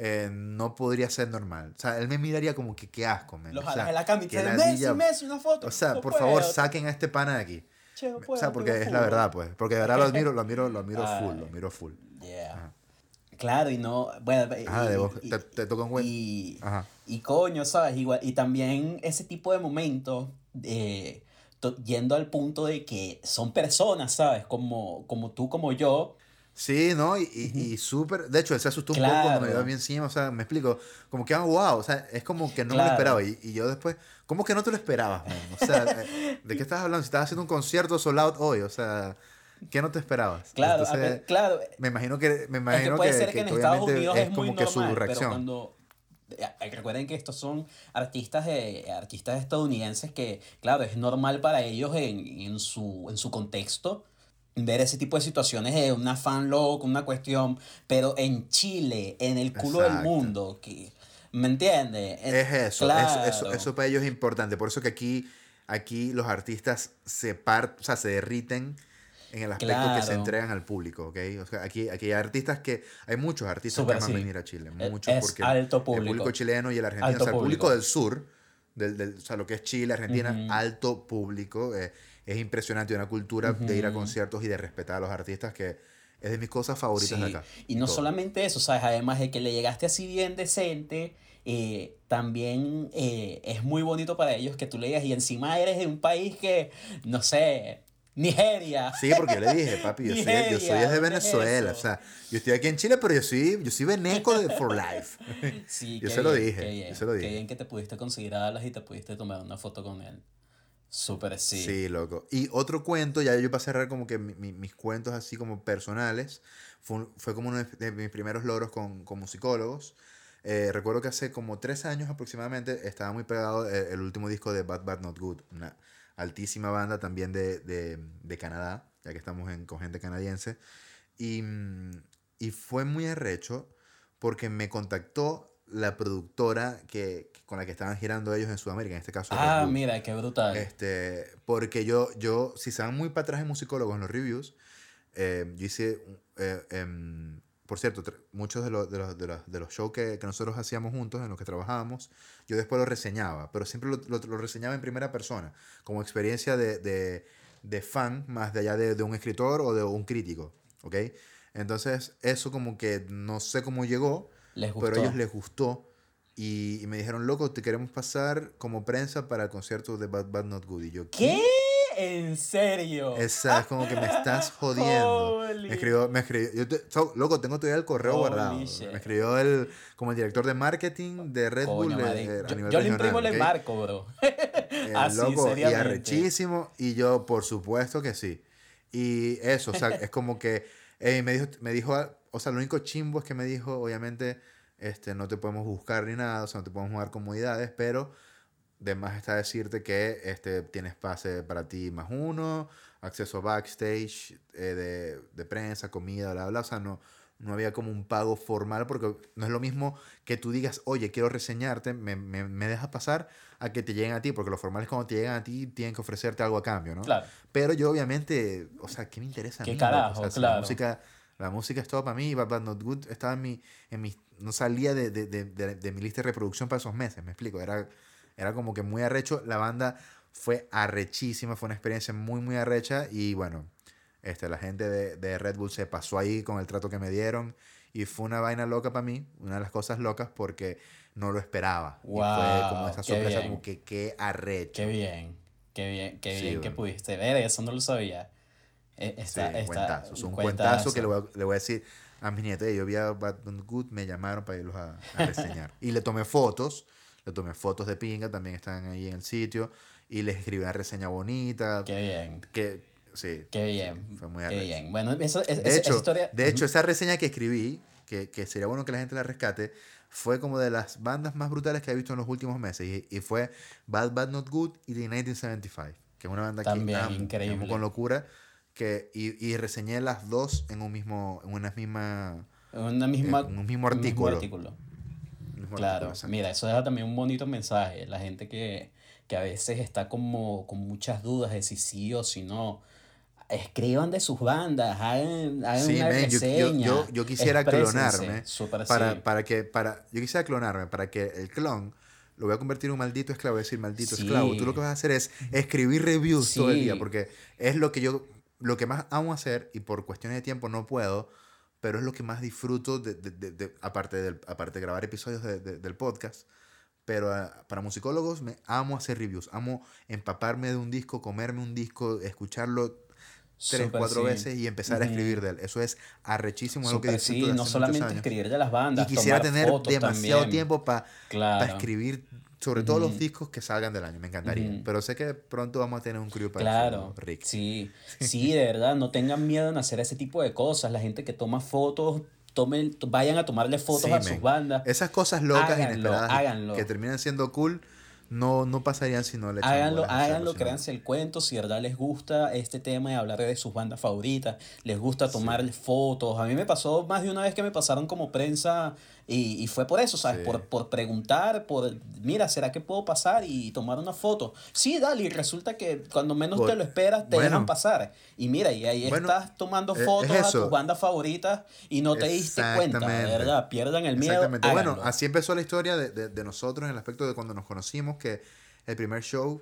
Speaker 1: eh, no podría ser normal. O sea, él me miraría como que qué asco, men.
Speaker 2: Los o sea, en la cama y te Messi, Messi, una foto.
Speaker 1: O sea, por favor, saquen a este pana de aquí.
Speaker 2: Che, no
Speaker 1: puedo, o sea, porque es la verdad, pues. Porque de verdad lo admiro, lo admiro, lo admiro full, lo admiro full.
Speaker 2: Yeah. Claro, y no, bueno,
Speaker 1: ah,
Speaker 2: y,
Speaker 1: de vos, te, te toca un buen...
Speaker 2: Y, Ajá. y coño, ¿sabes? Igual, y también ese tipo de momentos, eh, yendo al punto de que son personas, ¿sabes? Como, como tú, como yo,
Speaker 1: Sí, ¿no? Y, y, súper. De hecho, él se asustó un poco cuando me dio bien encima. O sea, me explico. Como que, ah, wow. O sea, es como que no me lo esperaba. Y, y, yo después, ¿cómo que no te lo esperabas, man? O sea, eh, ¿de qué estás hablando? Si estabas haciendo un concierto sold out hoy, o sea. ¿Qué no te esperabas?
Speaker 2: Claro, claro.
Speaker 1: Me imagino que, me imagino
Speaker 2: puede
Speaker 1: que,
Speaker 2: ser que, en Estados Unidos es, como que
Speaker 1: su reacción.
Speaker 2: cuando, eh, recuerden que estos son artistas, artistas estadounidenses que, claro, es normal para ellos en, en, su, en su contexto ver ese tipo de situaciones de una fan loco, una cuestión, pero en Chile, en el culo del mundo, que, ¿me entiendes?
Speaker 1: Es eso, eso, eso, para ellos es importante, por eso que aquí, aquí los artistas se part, o sea, se derriten en el aspecto que se entregan al público, ¿ok? O sea, aquí, aquí hay artistas que, hay muchos artistas que aman venir a Chile, muchos, porque
Speaker 2: alto público.
Speaker 1: el público chileno y el argentino, o sea, el público del sur, del, del, o sea, lo que es Chile, Argentina, alto público, eh, es impresionante una cultura de ir a conciertos y de respetar a los artistas que es de mis cosas favoritas de acá.
Speaker 2: Y no solamente eso, ¿sabes? Además de que le llegaste así bien decente, eh, también eh, es muy bonito para ellos que tú le digas, y encima eres de un país que, no sé, Nigeria.
Speaker 1: Sí, porque yo le dije, papi, yo, soy, yo soy de Venezuela. O sea, yo estoy aquí en Chile, pero yo soy, yo soy veneco de for life. Sí, yo se lo dije. yo se lo dije.
Speaker 2: Qué bien que te pudiste conseguir a Dallas y te pudiste tomar una foto con él. Súper sí.
Speaker 1: Sí, loco. Y otro cuento, ya yo para cerrar como que mis cuentos así como personales, fue, fue como uno de mis primeros logros con, con musicólogos. Eh, recuerdo que hace como tres años aproximadamente estaba muy pegado el, el, último disco de Bad Bad Not Good, una altísima banda también de, de, de Canadá, ya que estamos en, con gente canadiense. Y, y fue muy arrecho porque me contactó la productora que, con la que estaban girando ellos en Sudamérica, en este caso.
Speaker 2: Ah, mira, qué brutal.
Speaker 1: Este, porque yo, yo, si se van muy para atrás en musicólogos en los reviews, eh, yo hice, eh, em, por cierto, muchos de los, de los, de los, de los shows que, que, nosotros hacíamos juntos, en los que trabajábamos, yo después los reseñaba, pero siempre lo, lo, reseñaba en primera persona, como experiencia de, de, de fan, más de allá de, de, un escritor o de un crítico, ¿ok? Entonces, eso como que no sé cómo llegó, pero a ellos les gustó. Y, me dijeron, loco, te queremos pasar como prensa para el concierto de Bad Bad Not Good. Y yo,
Speaker 2: ¿qué? ¿En serio?
Speaker 1: Esa, es como que me estás jodiendo. Me escribió, me escribió, yo loco, tengo todavía el correo guardado. Me escribió el, como el director de marketing de Red Bull.
Speaker 2: Eh, yo, yo le imprimo le marco, bro.
Speaker 1: Eh, Así, loco, y arrechísimo. Y yo, por supuesto que sí. Y eso, o sea, es como que eh, me, dijo, me dijo, o sea, lo único chimbo es que me dijo, obviamente, este, no te podemos buscar ni nada, o sea, no te podemos jugar comodidades, pero de más está decirte que este, tienes pase para ti más uno, acceso backstage eh, de, de, prensa, comida, bla, bla, o sea, no, no había como un pago formal porque no es lo mismo que tú digas, oye, quiero reseñarte, me, me, me dejas pasar a que te lleguen a ti, porque lo formal es cuando te llegan a ti, tienen que ofrecerte algo a cambio, ¿no?
Speaker 2: Claro.
Speaker 1: Pero yo obviamente, o sea, ¿qué me interesa?
Speaker 2: ¿Qué
Speaker 1: a mí,
Speaker 2: carajo?
Speaker 1: O sea,
Speaker 2: claro.
Speaker 1: La música, la música es todo para mí, Bad Bad Not Good estaba en mi, en mi no salía de, de, de, de, mi lista de reproducción para esos meses, me explico, era, era como que muy arrecho, la banda fue arrechísima, fue una experiencia muy, muy arrecha y bueno, este, la gente de, de Red Bull se pasó ahí con el trato que me dieron y fue una vaina loca para mí, una de las cosas locas porque no lo esperaba.
Speaker 2: Wow,
Speaker 1: y fue como esa sorpresa, como que qué arrecho.
Speaker 2: Qué bien, qué bien, qué bien que pudiste ver, eso no lo sabía. Está,
Speaker 1: sí, un cuentazo, es un cuentazo, que le voy, a, le voy, a, decir a mis nietos, yo vi a Bad Good, me llamaron para irlos a, a reseñar. y le tomé fotos, le tomé fotos de pinga, también están ahí en el sitio, y les escribí una reseña bonita.
Speaker 2: Qué bien.
Speaker 1: Que, sí.
Speaker 2: Qué bien.
Speaker 1: Fue muy
Speaker 2: Qué bien. Bueno, eso, es,
Speaker 1: de hecho,
Speaker 2: esa historia...
Speaker 1: De hecho, esa reseña que escribí, que, que sería bueno que la gente la rescate, fue como de las bandas más brutales que he visto en los últimos meses. Y, y fue Bad Bad Not Good y The 1975, que es una banda
Speaker 2: También,
Speaker 1: que amo,
Speaker 2: increíble.
Speaker 1: amo con locura. Que, y, y reseñé las dos en un mismo, en una misma,
Speaker 2: una misma,
Speaker 1: en un mismo artículo.
Speaker 2: Mismo artículo. Mismo claro, artículo, mira, eso deja también un bonito mensaje. La gente que, que a veces está como con muchas dudas de si sí o si no escriban de sus bandas, hagan, hagan
Speaker 1: sí,
Speaker 2: una
Speaker 1: man,
Speaker 2: reseña.
Speaker 1: Yo, yo, yo, quisiera clonarme. Para,
Speaker 2: sí.
Speaker 1: para que, para, yo quisiera clonarme para que el clon lo voy a convertir en un maldito esclavo, a decir maldito
Speaker 2: Sí.
Speaker 1: esclavo. Tú lo que vas a hacer es escribir reviews todo el día, porque es lo que yo, lo que más amo hacer y por cuestiones de tiempo no puedo, pero es lo que más disfruto, de, de, de, aparte, del, aparte de grabar episodios de- de- del podcast. Pero ah, para musicólogos me amo hacer reviews, amo empaparme de un disco, comerme un disco, escucharlo tres, cuatro veces y empezar a escribir de él. Eso es arrechísimo. lo que
Speaker 2: sí, no solamente escribir de las bandas.
Speaker 1: Y quisiera tener demasiado tiempo para escribir sobre todo los discos que salgan del año, me encantaría. Pero sé que pronto vamos a tener un crew para
Speaker 2: claro, Rick. Sí, sí, de verdad, no tengan miedo en hacer ese tipo de cosas. La gente que toma fotos, tomen, vayan a tomarle fotos a sus bandas.
Speaker 1: Esas cosas locas, inesperadas, que terminan siendo cool no, no pasarían si no le
Speaker 2: Háganlo, háganlo, créanse el cuento, si de verdad les gusta este tema y hablar de sus bandas favoritas, les gusta tomarle fotos. A mí me pasó más de una vez que me pasaron como prensa y, y fue por eso, ¿sabes? Por, por preguntar, por, mira, ¿será que puedo pasar y tomar una foto? Sí, dale, y resulta que cuando menos te lo esperas, te dejan pasar. Y mira, y ahí estás tomando e, fotos a tus bandas favoritas y no te diste cuenta, ¿verdad? Pierdan el miedo. Exactamente.
Speaker 1: Bueno, así empezó la historia de, de, de nosotros en el aspecto de cuando nos conocimos, que el primer show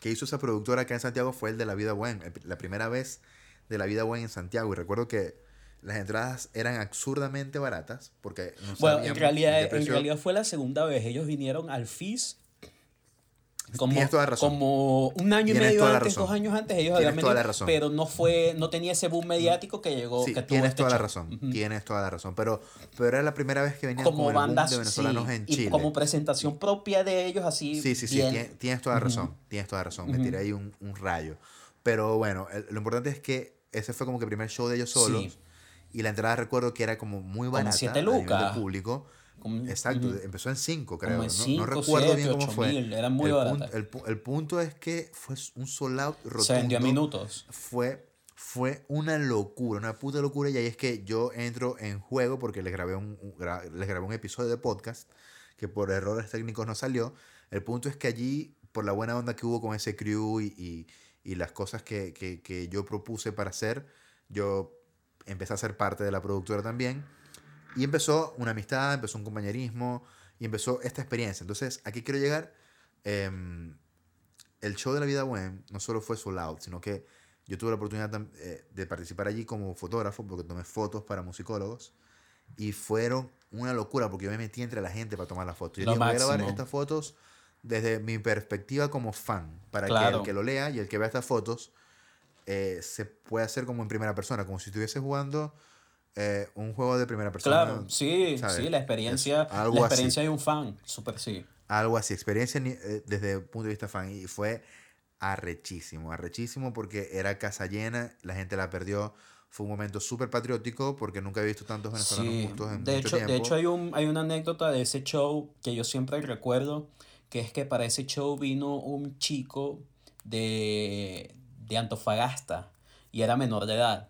Speaker 1: que hizo esa productora acá en Santiago fue el de La Vida Buena, la primera vez de La Vida Buena en Santiago. Y recuerdo que las entradas eran absurdamente baratas porque
Speaker 2: no bueno en realidad en realidad fue la segunda vez ellos vinieron al FIS como, como un año y medio antes, dos años antes, ellos habían venido, pero no fue, no tenía ese boom mediático que llegó.
Speaker 1: que tienes este toda la razón, tienes toda la razón, pero, pero era la primera vez que venían como con bandas, el boom de venezolanos en Chile.
Speaker 2: Y como presentación propia de ellos, así.
Speaker 1: Sí, sí, sí, tienes, toda la razón, tienes toda la razón, me tiré ahí un, un rayo. Pero bueno, lo importante es que ese fue como que el primer show de ellos solos. Y la entrada recuerdo que era como muy barata. Como 7 lucas. público. Exacto, empezó en 5, creo. no, recuerdo bien cómo fue.
Speaker 2: era muy
Speaker 1: el, el, punto es que fue un sold out rotundo.
Speaker 2: Se vendió minutos.
Speaker 1: Fue, fue una locura, una puta locura. Y ahí es que yo entro en juego porque les grabé un, les grabé un episodio de podcast que por errores técnicos no salió. El punto es que allí, por la buena onda que hubo con ese crew y, y, y las cosas que, que, que yo propuse para hacer, yo empecé a ser parte de la productora también. Y empezó una amistad, empezó un compañerismo y empezó esta experiencia. Entonces, aquí quiero llegar. Em, el show de la vida web no solo fue sold out, sino que yo tuve la oportunidad eh, de participar allí como fotógrafo, porque tomé fotos para musicólogos. Y fueron una locura, porque yo me metí entre la gente para tomar las fotos. Yo voy a grabar estas fotos desde mi perspectiva como fan, para que el que lo lea y el que vea estas fotos eh, se pueda hacer como en primera persona, como si estuviese jugando eh, un juego de primera persona.
Speaker 2: Claro, sí, sí, la experiencia, la experiencia de un fan, súper sí.
Speaker 1: Algo así, experiencia eh, desde el punto de vista fan. Y fue arrechísimo, arrechísimo porque era casa llena, la gente la perdió. Fue un momento súper patriótico porque nunca he visto tantos venezolanos juntos en
Speaker 2: de
Speaker 1: mucho
Speaker 2: hecho,
Speaker 1: tiempo.
Speaker 2: De hecho, hay, un, hay una anécdota de ese show que yo siempre recuerdo, que es que para ese show vino un chico de, de Antofagasta y era menor de edad.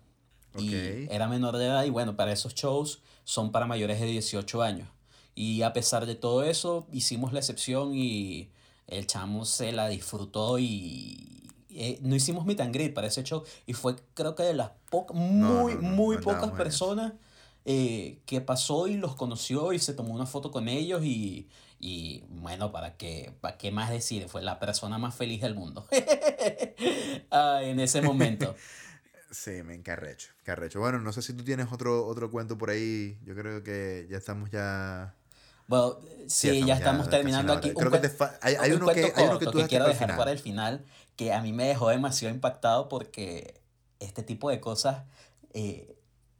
Speaker 2: Y era menor de edad y bueno, para esos shows son para mayores de 18 años. Y a pesar de todo eso, hicimos la excepción y el chamo se la disfrutó y eh, no hicimos meet and greet para ese show. Y fue creo que de las pocas, muy, muy pocas personas eh, que pasó y los conoció y se tomó una foto con ellos y, y bueno, ¿para qué, ¿para qué más decir? Fue la persona más feliz del mundo ah, en ese momento.
Speaker 1: Sí, me encarrecho, carrecho. Bueno, no sé si tú tienes otro, otro cuento por ahí. Yo creo que ya estamos ya...
Speaker 2: Bueno, sí, ya estamos, terminando aquí.
Speaker 1: Creo que hay, uno que, hay uno que, tú
Speaker 2: quiero dejar para el final, que a mí me dejó demasiado impactado porque este tipo de cosas, eh,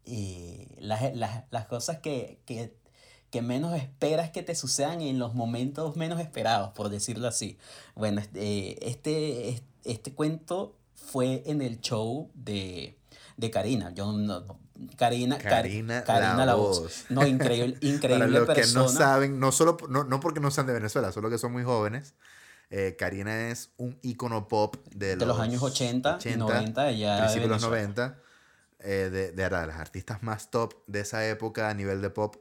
Speaker 2: eh, las, las, las, cosas que, que, que, menos esperas que te sucedan en los momentos menos esperados, por decirlo así. Bueno, este, este, este cuento fue en el show de, de Karina. Yo no, Karina,
Speaker 1: Karina, Karina la, voz.
Speaker 2: No, increíble, increíble
Speaker 1: Para los que no saben, no solo no, no porque no sean de Venezuela, solo que son muy jóvenes. Eh, Karina es un icono pop de los,
Speaker 2: de los años 80, 80 90, ya
Speaker 1: principios de los 90, eh, de, de, de, las artistas más top de esa época a nivel de pop.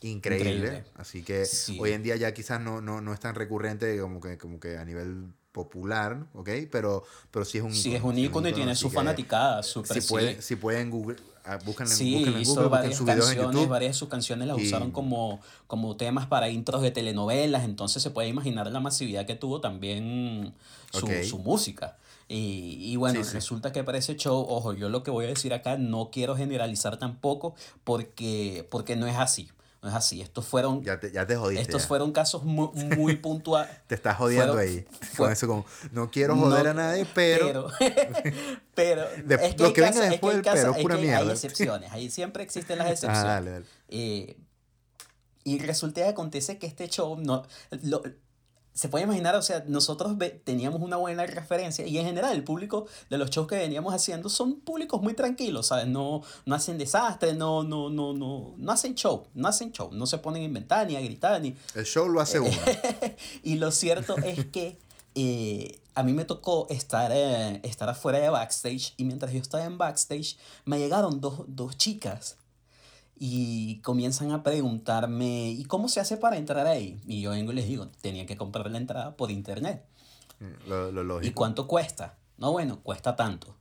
Speaker 1: Increíble. Así que hoy en día ya quizás no, no, no es tan recurrente como que, como que a nivel popular, ¿ok? Pero, pero sí es un
Speaker 2: Sí, es un ícono y tiene su fanaticada, super
Speaker 1: si, puede, si pueden Google, ah, buscan
Speaker 2: sí,
Speaker 1: en
Speaker 2: Google, hizo varias sus canciones, varias de sus canciones las usaron como, como temas para intros de telenovelas, entonces se puede imaginar la masividad que tuvo también su, su música. Y, y bueno, resulta que para ese show, ojo, yo lo que voy a decir acá no quiero generalizar tampoco porque, porque no es así. No es así. Estos fueron,
Speaker 1: Ya te, ya te jodiste.
Speaker 2: estos
Speaker 1: ya.
Speaker 2: fueron casos muy, muy puntuales.
Speaker 1: Te estás jodiendo
Speaker 2: fueron-
Speaker 1: ahí.
Speaker 2: fue-
Speaker 1: Con eso como, no quiero joder
Speaker 2: No,
Speaker 1: a nadie, pero...
Speaker 2: pero,
Speaker 1: De-
Speaker 2: es que
Speaker 1: lo que venga después del pero es pura
Speaker 2: que Hay excepciones, ahí siempre existen las
Speaker 1: Ah,
Speaker 2: excepciones.
Speaker 1: dale, dale.
Speaker 2: Eh, y resulta que acontece que este show no lo- se puede imaginar, o sea, nosotros teníamos una buena referencia y en general el público de los shows que veníamos haciendo son públicos muy tranquilos, ¿sabes? No, no hacen desastre, no, no, no, no, no hacen show, no hacen show, no se ponen a inventar ni a gritar ni,
Speaker 1: El show lo hace uno.
Speaker 2: y lo cierto es que eh, a mí me tocó estar, eh, estar afuera de backstage y mientras yo estaba en backstage me llegaron dos, dos chicas y comienzan a preguntarme, ¿y cómo se hace para entrar ahí? Y yo vengo y les digo, tenía que comprar la entrada por internet.
Speaker 1: Lo, lo
Speaker 2: ¿Y
Speaker 1: lógico.
Speaker 2: cuánto cuesta? No, bueno, cuesta tanto.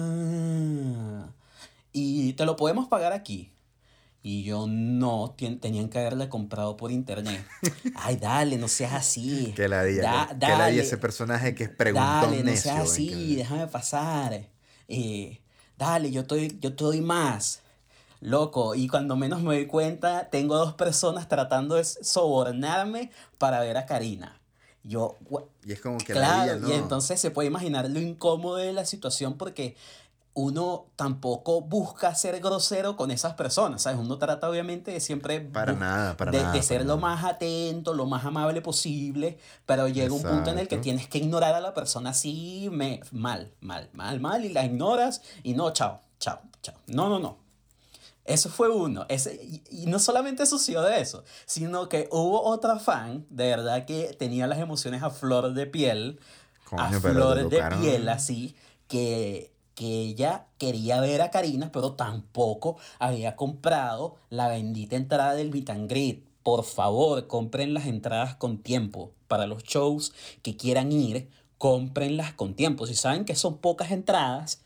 Speaker 2: Ah, y te lo podemos pagar aquí. Y yo no, tien- tenían que haberle comprado por internet. Ay, dale, no seas así.
Speaker 1: Que la
Speaker 2: Da-
Speaker 1: que, la
Speaker 2: dale.
Speaker 1: ese personaje que es preguntón
Speaker 2: Dale, no
Speaker 1: necio.
Speaker 2: seas
Speaker 1: ¿ven?
Speaker 2: así,
Speaker 1: Que-
Speaker 2: déjame pasar. Eh, dale, yo te, yo te doy más. Loco, y cuando menos me doy cuenta, tengo dos personas tratando de sobornarme para ver a Karina. Yo,
Speaker 1: Y es como que la
Speaker 2: claro,
Speaker 1: ella no.
Speaker 2: y entonces se puede imaginar lo incómodo de la situación porque uno tampoco busca ser grosero con esas personas, ¿sabes? Uno trata obviamente de siempre
Speaker 1: Para nada, para
Speaker 2: de,
Speaker 1: nada.
Speaker 2: de
Speaker 1: para
Speaker 2: ser lo
Speaker 1: nada.
Speaker 2: más atento, lo más amable posible, pero llega un punto en el que
Speaker 1: Exacto.
Speaker 2: tienes que ignorar a la persona así me, mal, mal, mal, mal, y la ignoras y no, chao, chao, chao. No, no, no. Eso fue uno. Ese, y, no solamente sucedió de eso, sino que hubo otra fan, de verdad, que tenía las emociones a flor de piel, a
Speaker 1: Coño, pero
Speaker 2: flor de piel, así, que, que ella quería ver a Karina, pero tampoco había comprado la bendita entrada del greet. Por favor, compren las entradas con tiempo. Para los shows que quieran ir, cómprenlas con tiempo. Si saben que son pocas entradas,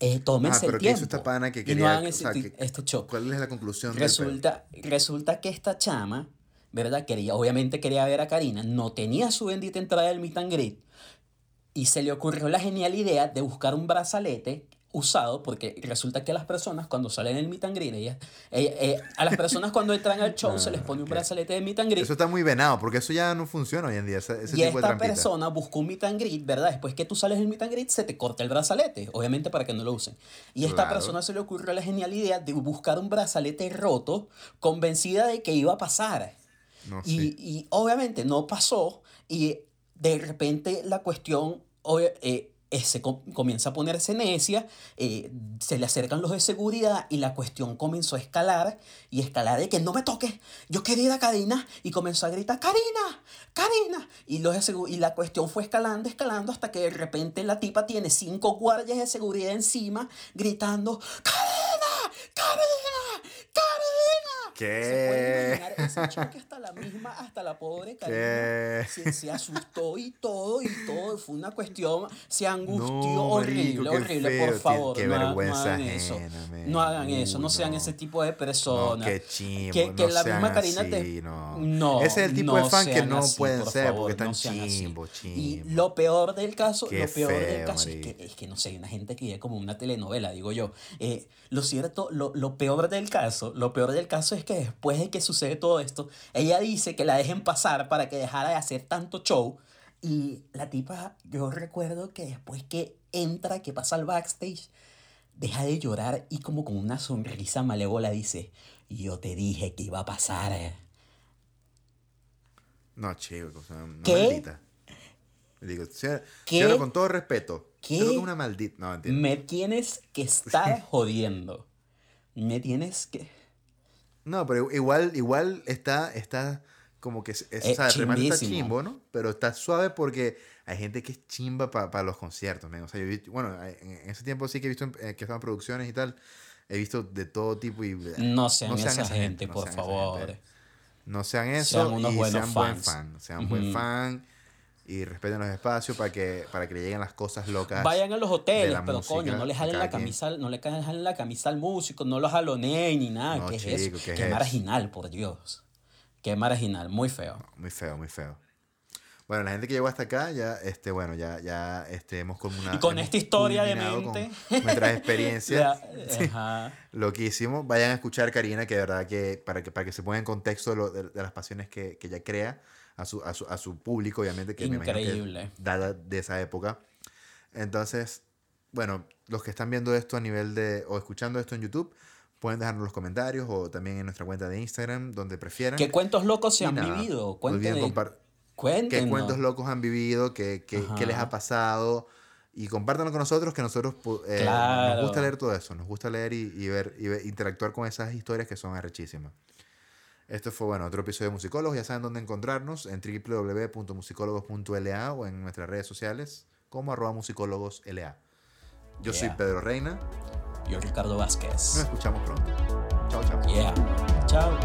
Speaker 2: eh,
Speaker 1: Ah,
Speaker 2: tómense
Speaker 1: pero
Speaker 2: el
Speaker 1: ¿qué hizo
Speaker 2: tiempo.
Speaker 1: esta pana que
Speaker 2: y
Speaker 1: quería?
Speaker 2: no hagan
Speaker 1: o
Speaker 2: ese
Speaker 1: sea,
Speaker 2: ti-
Speaker 1: que-
Speaker 2: este show.
Speaker 1: ¿Cuál es la conclusión?
Speaker 2: Resulta, resulta que esta chama, ¿verdad? Quería, obviamente quería ver a Karina, no tenía su bendita entrada del meet and greet, y se le ocurrió la genial idea de buscar un brazalete usado, porque resulta que a las personas cuando salen en el meet and ellas- eh, eh, a las personas cuando entran al show se les pone un
Speaker 1: ok.
Speaker 2: brazalete de meet and
Speaker 1: Eso está muy venado, porque eso ya no funciona hoy en día, ese, ese
Speaker 2: y
Speaker 1: tipo de
Speaker 2: esta
Speaker 1: trampita.
Speaker 2: persona buscó un meet and greet, ¿verdad? Después que tú sales del meet and greet, se te corta el brazalete, obviamente para que no lo usen. Y esta
Speaker 1: Claro.
Speaker 2: persona se le ocurrió la genial idea de buscar un brazalete roto, convencida de que iba a pasar.
Speaker 1: No,
Speaker 2: Y,
Speaker 1: sí.
Speaker 2: y obviamente no pasó y de repente la cuestión eh, se com- comienza a ponerse necia, eh, se le acercan los de seguridad y la cuestión comenzó a escalar y escalar de que no me toques, yo quería ir a Karina y comenzó a gritar, Karina, Karina. Y, los y la cuestión fue escalando, escalando hasta que de repente la tipa tiene cinco guardias de seguridad encima gritando, Karina, Karina, Karina. Se puede
Speaker 1: ¿Qué?
Speaker 2: imaginar ese choque hasta la misma, hasta la pobre Karina.
Speaker 1: ¿Qué?
Speaker 2: Se, se asustó y todo, y todo. Fue una cuestión, se angustió
Speaker 1: No,
Speaker 2: horrible,
Speaker 1: marico, qué
Speaker 2: horrible.
Speaker 1: feo,
Speaker 2: Por favor,
Speaker 1: qué
Speaker 2: no, ha- no
Speaker 1: vergüenza
Speaker 2: hagan eso.
Speaker 1: ajena, men.
Speaker 2: No hagan eso, no sean ese tipo de personas.
Speaker 1: qué chimbo,
Speaker 2: que, que la misma Karina te.
Speaker 1: así, no.
Speaker 2: No,
Speaker 1: Ese es el tipo de fan que no
Speaker 2: así,
Speaker 1: pueden ser
Speaker 2: favor,
Speaker 1: porque están
Speaker 2: así.
Speaker 1: chimbo,
Speaker 2: Y
Speaker 1: chimbo.
Speaker 2: lo peor del caso,
Speaker 1: Qué
Speaker 2: lo peor del
Speaker 1: feo,
Speaker 2: caso es que, es que no sé, hay una gente que vive como una telenovela, digo yo. Eh, lo cierto, lo, lo peor del caso, lo peor del caso es que después de que sucede todo esto, ella dice que la dejen pasar para que dejara de hacer tanto show. Y la tipa, yo recuerdo que después que entra, que pasa al backstage, deja de llorar y como con una sonrisa malévola dice, yo te dije que iba a pasar.
Speaker 1: No, chico, o sea, una
Speaker 2: ¿Qué?
Speaker 1: maldita. Digo, sea- señora, con todo respeto.
Speaker 2: ¿Qué?
Speaker 1: Una maldita. No, mentira.
Speaker 2: Me tienes que estar jodiendo. Me tienes que...
Speaker 1: No, pero igual, igual está, está como que, es, es-
Speaker 2: Eh,
Speaker 1: o sea, está chimbo, ¿no? Pero está suave porque hay gente que es chimba para los conciertos, men. O sea, yo visto- bueno, en ese tiempo sí que he visto eh, que estaban producciones y tal, he visto de todo tipo y...
Speaker 2: No sean, esa,
Speaker 1: esa
Speaker 2: gente,
Speaker 1: no
Speaker 2: por
Speaker 1: sean esa
Speaker 2: favor.
Speaker 1: gente. No sean eso
Speaker 2: Sean unos
Speaker 1: y
Speaker 2: buenos
Speaker 1: sean buen
Speaker 2: fans.
Speaker 1: fan. Sean buen
Speaker 2: Ujú.
Speaker 1: fan y respeten los espacios para que, para que le lleguen las cosas locas.
Speaker 2: Vayan a los hoteles, pero
Speaker 1: música
Speaker 2: coño, no le jalen la
Speaker 1: quien.
Speaker 2: camisa, no le jalen la camisa al músico, no lo jaloneen ni nada.
Speaker 1: No,
Speaker 2: ¿Qué es
Speaker 1: chico,
Speaker 2: eso?
Speaker 1: ¿qué es
Speaker 2: Qué
Speaker 1: eso?
Speaker 2: marginal, por Dios. Qué marginal, muy feo.
Speaker 1: Muy feo, muy feo. Bueno, la gente que llegó hasta acá, ya, este, bueno, ya, ya este, hemos como una.
Speaker 2: Y con esta historia de
Speaker 1: con
Speaker 2: mente.
Speaker 1: Nuestras experiencias.
Speaker 2: La- ajá.
Speaker 1: Lo que hicimos, vayan a escuchar Karina, que de verdad que para que, para que se pongan en contexto de, lo- de- de las pasiones que, que ella crea a su, a, su, a su público, obviamente, que me imagino que
Speaker 2: Increíble.
Speaker 1: dada de esa época. Entonces, bueno, los que están viendo esto a nivel de, o escuchando esto en YouTube, pueden dejarnos los comentarios o también en nuestra cuenta de Instagram, donde prefieran.
Speaker 2: ¿Qué cuentos locos se
Speaker 1: Y
Speaker 2: han
Speaker 1: nada,
Speaker 2: vivido? Cuéntenos.
Speaker 1: qué cuentos locos han vivido, qué, qué, qué les ha pasado. Y compártanlo con nosotros, que nosotros eh,
Speaker 2: Claro.
Speaker 1: nos gusta leer todo eso. Nos gusta leer y, y ver, y interactuar con esas historias que son arrechísimas. Esto fue, bueno, otro episodio de Musicólogos. Ya saben dónde encontrarnos en www.musicólogos.la o en nuestras redes sociales como arroba musicólogosla. Yo soy. Pedro Reina.
Speaker 2: Yo, Ricardo
Speaker 1: Nos
Speaker 2: Vázquez.
Speaker 1: escuchamos pronto. Chao, chao.
Speaker 2: Yeah. Chao.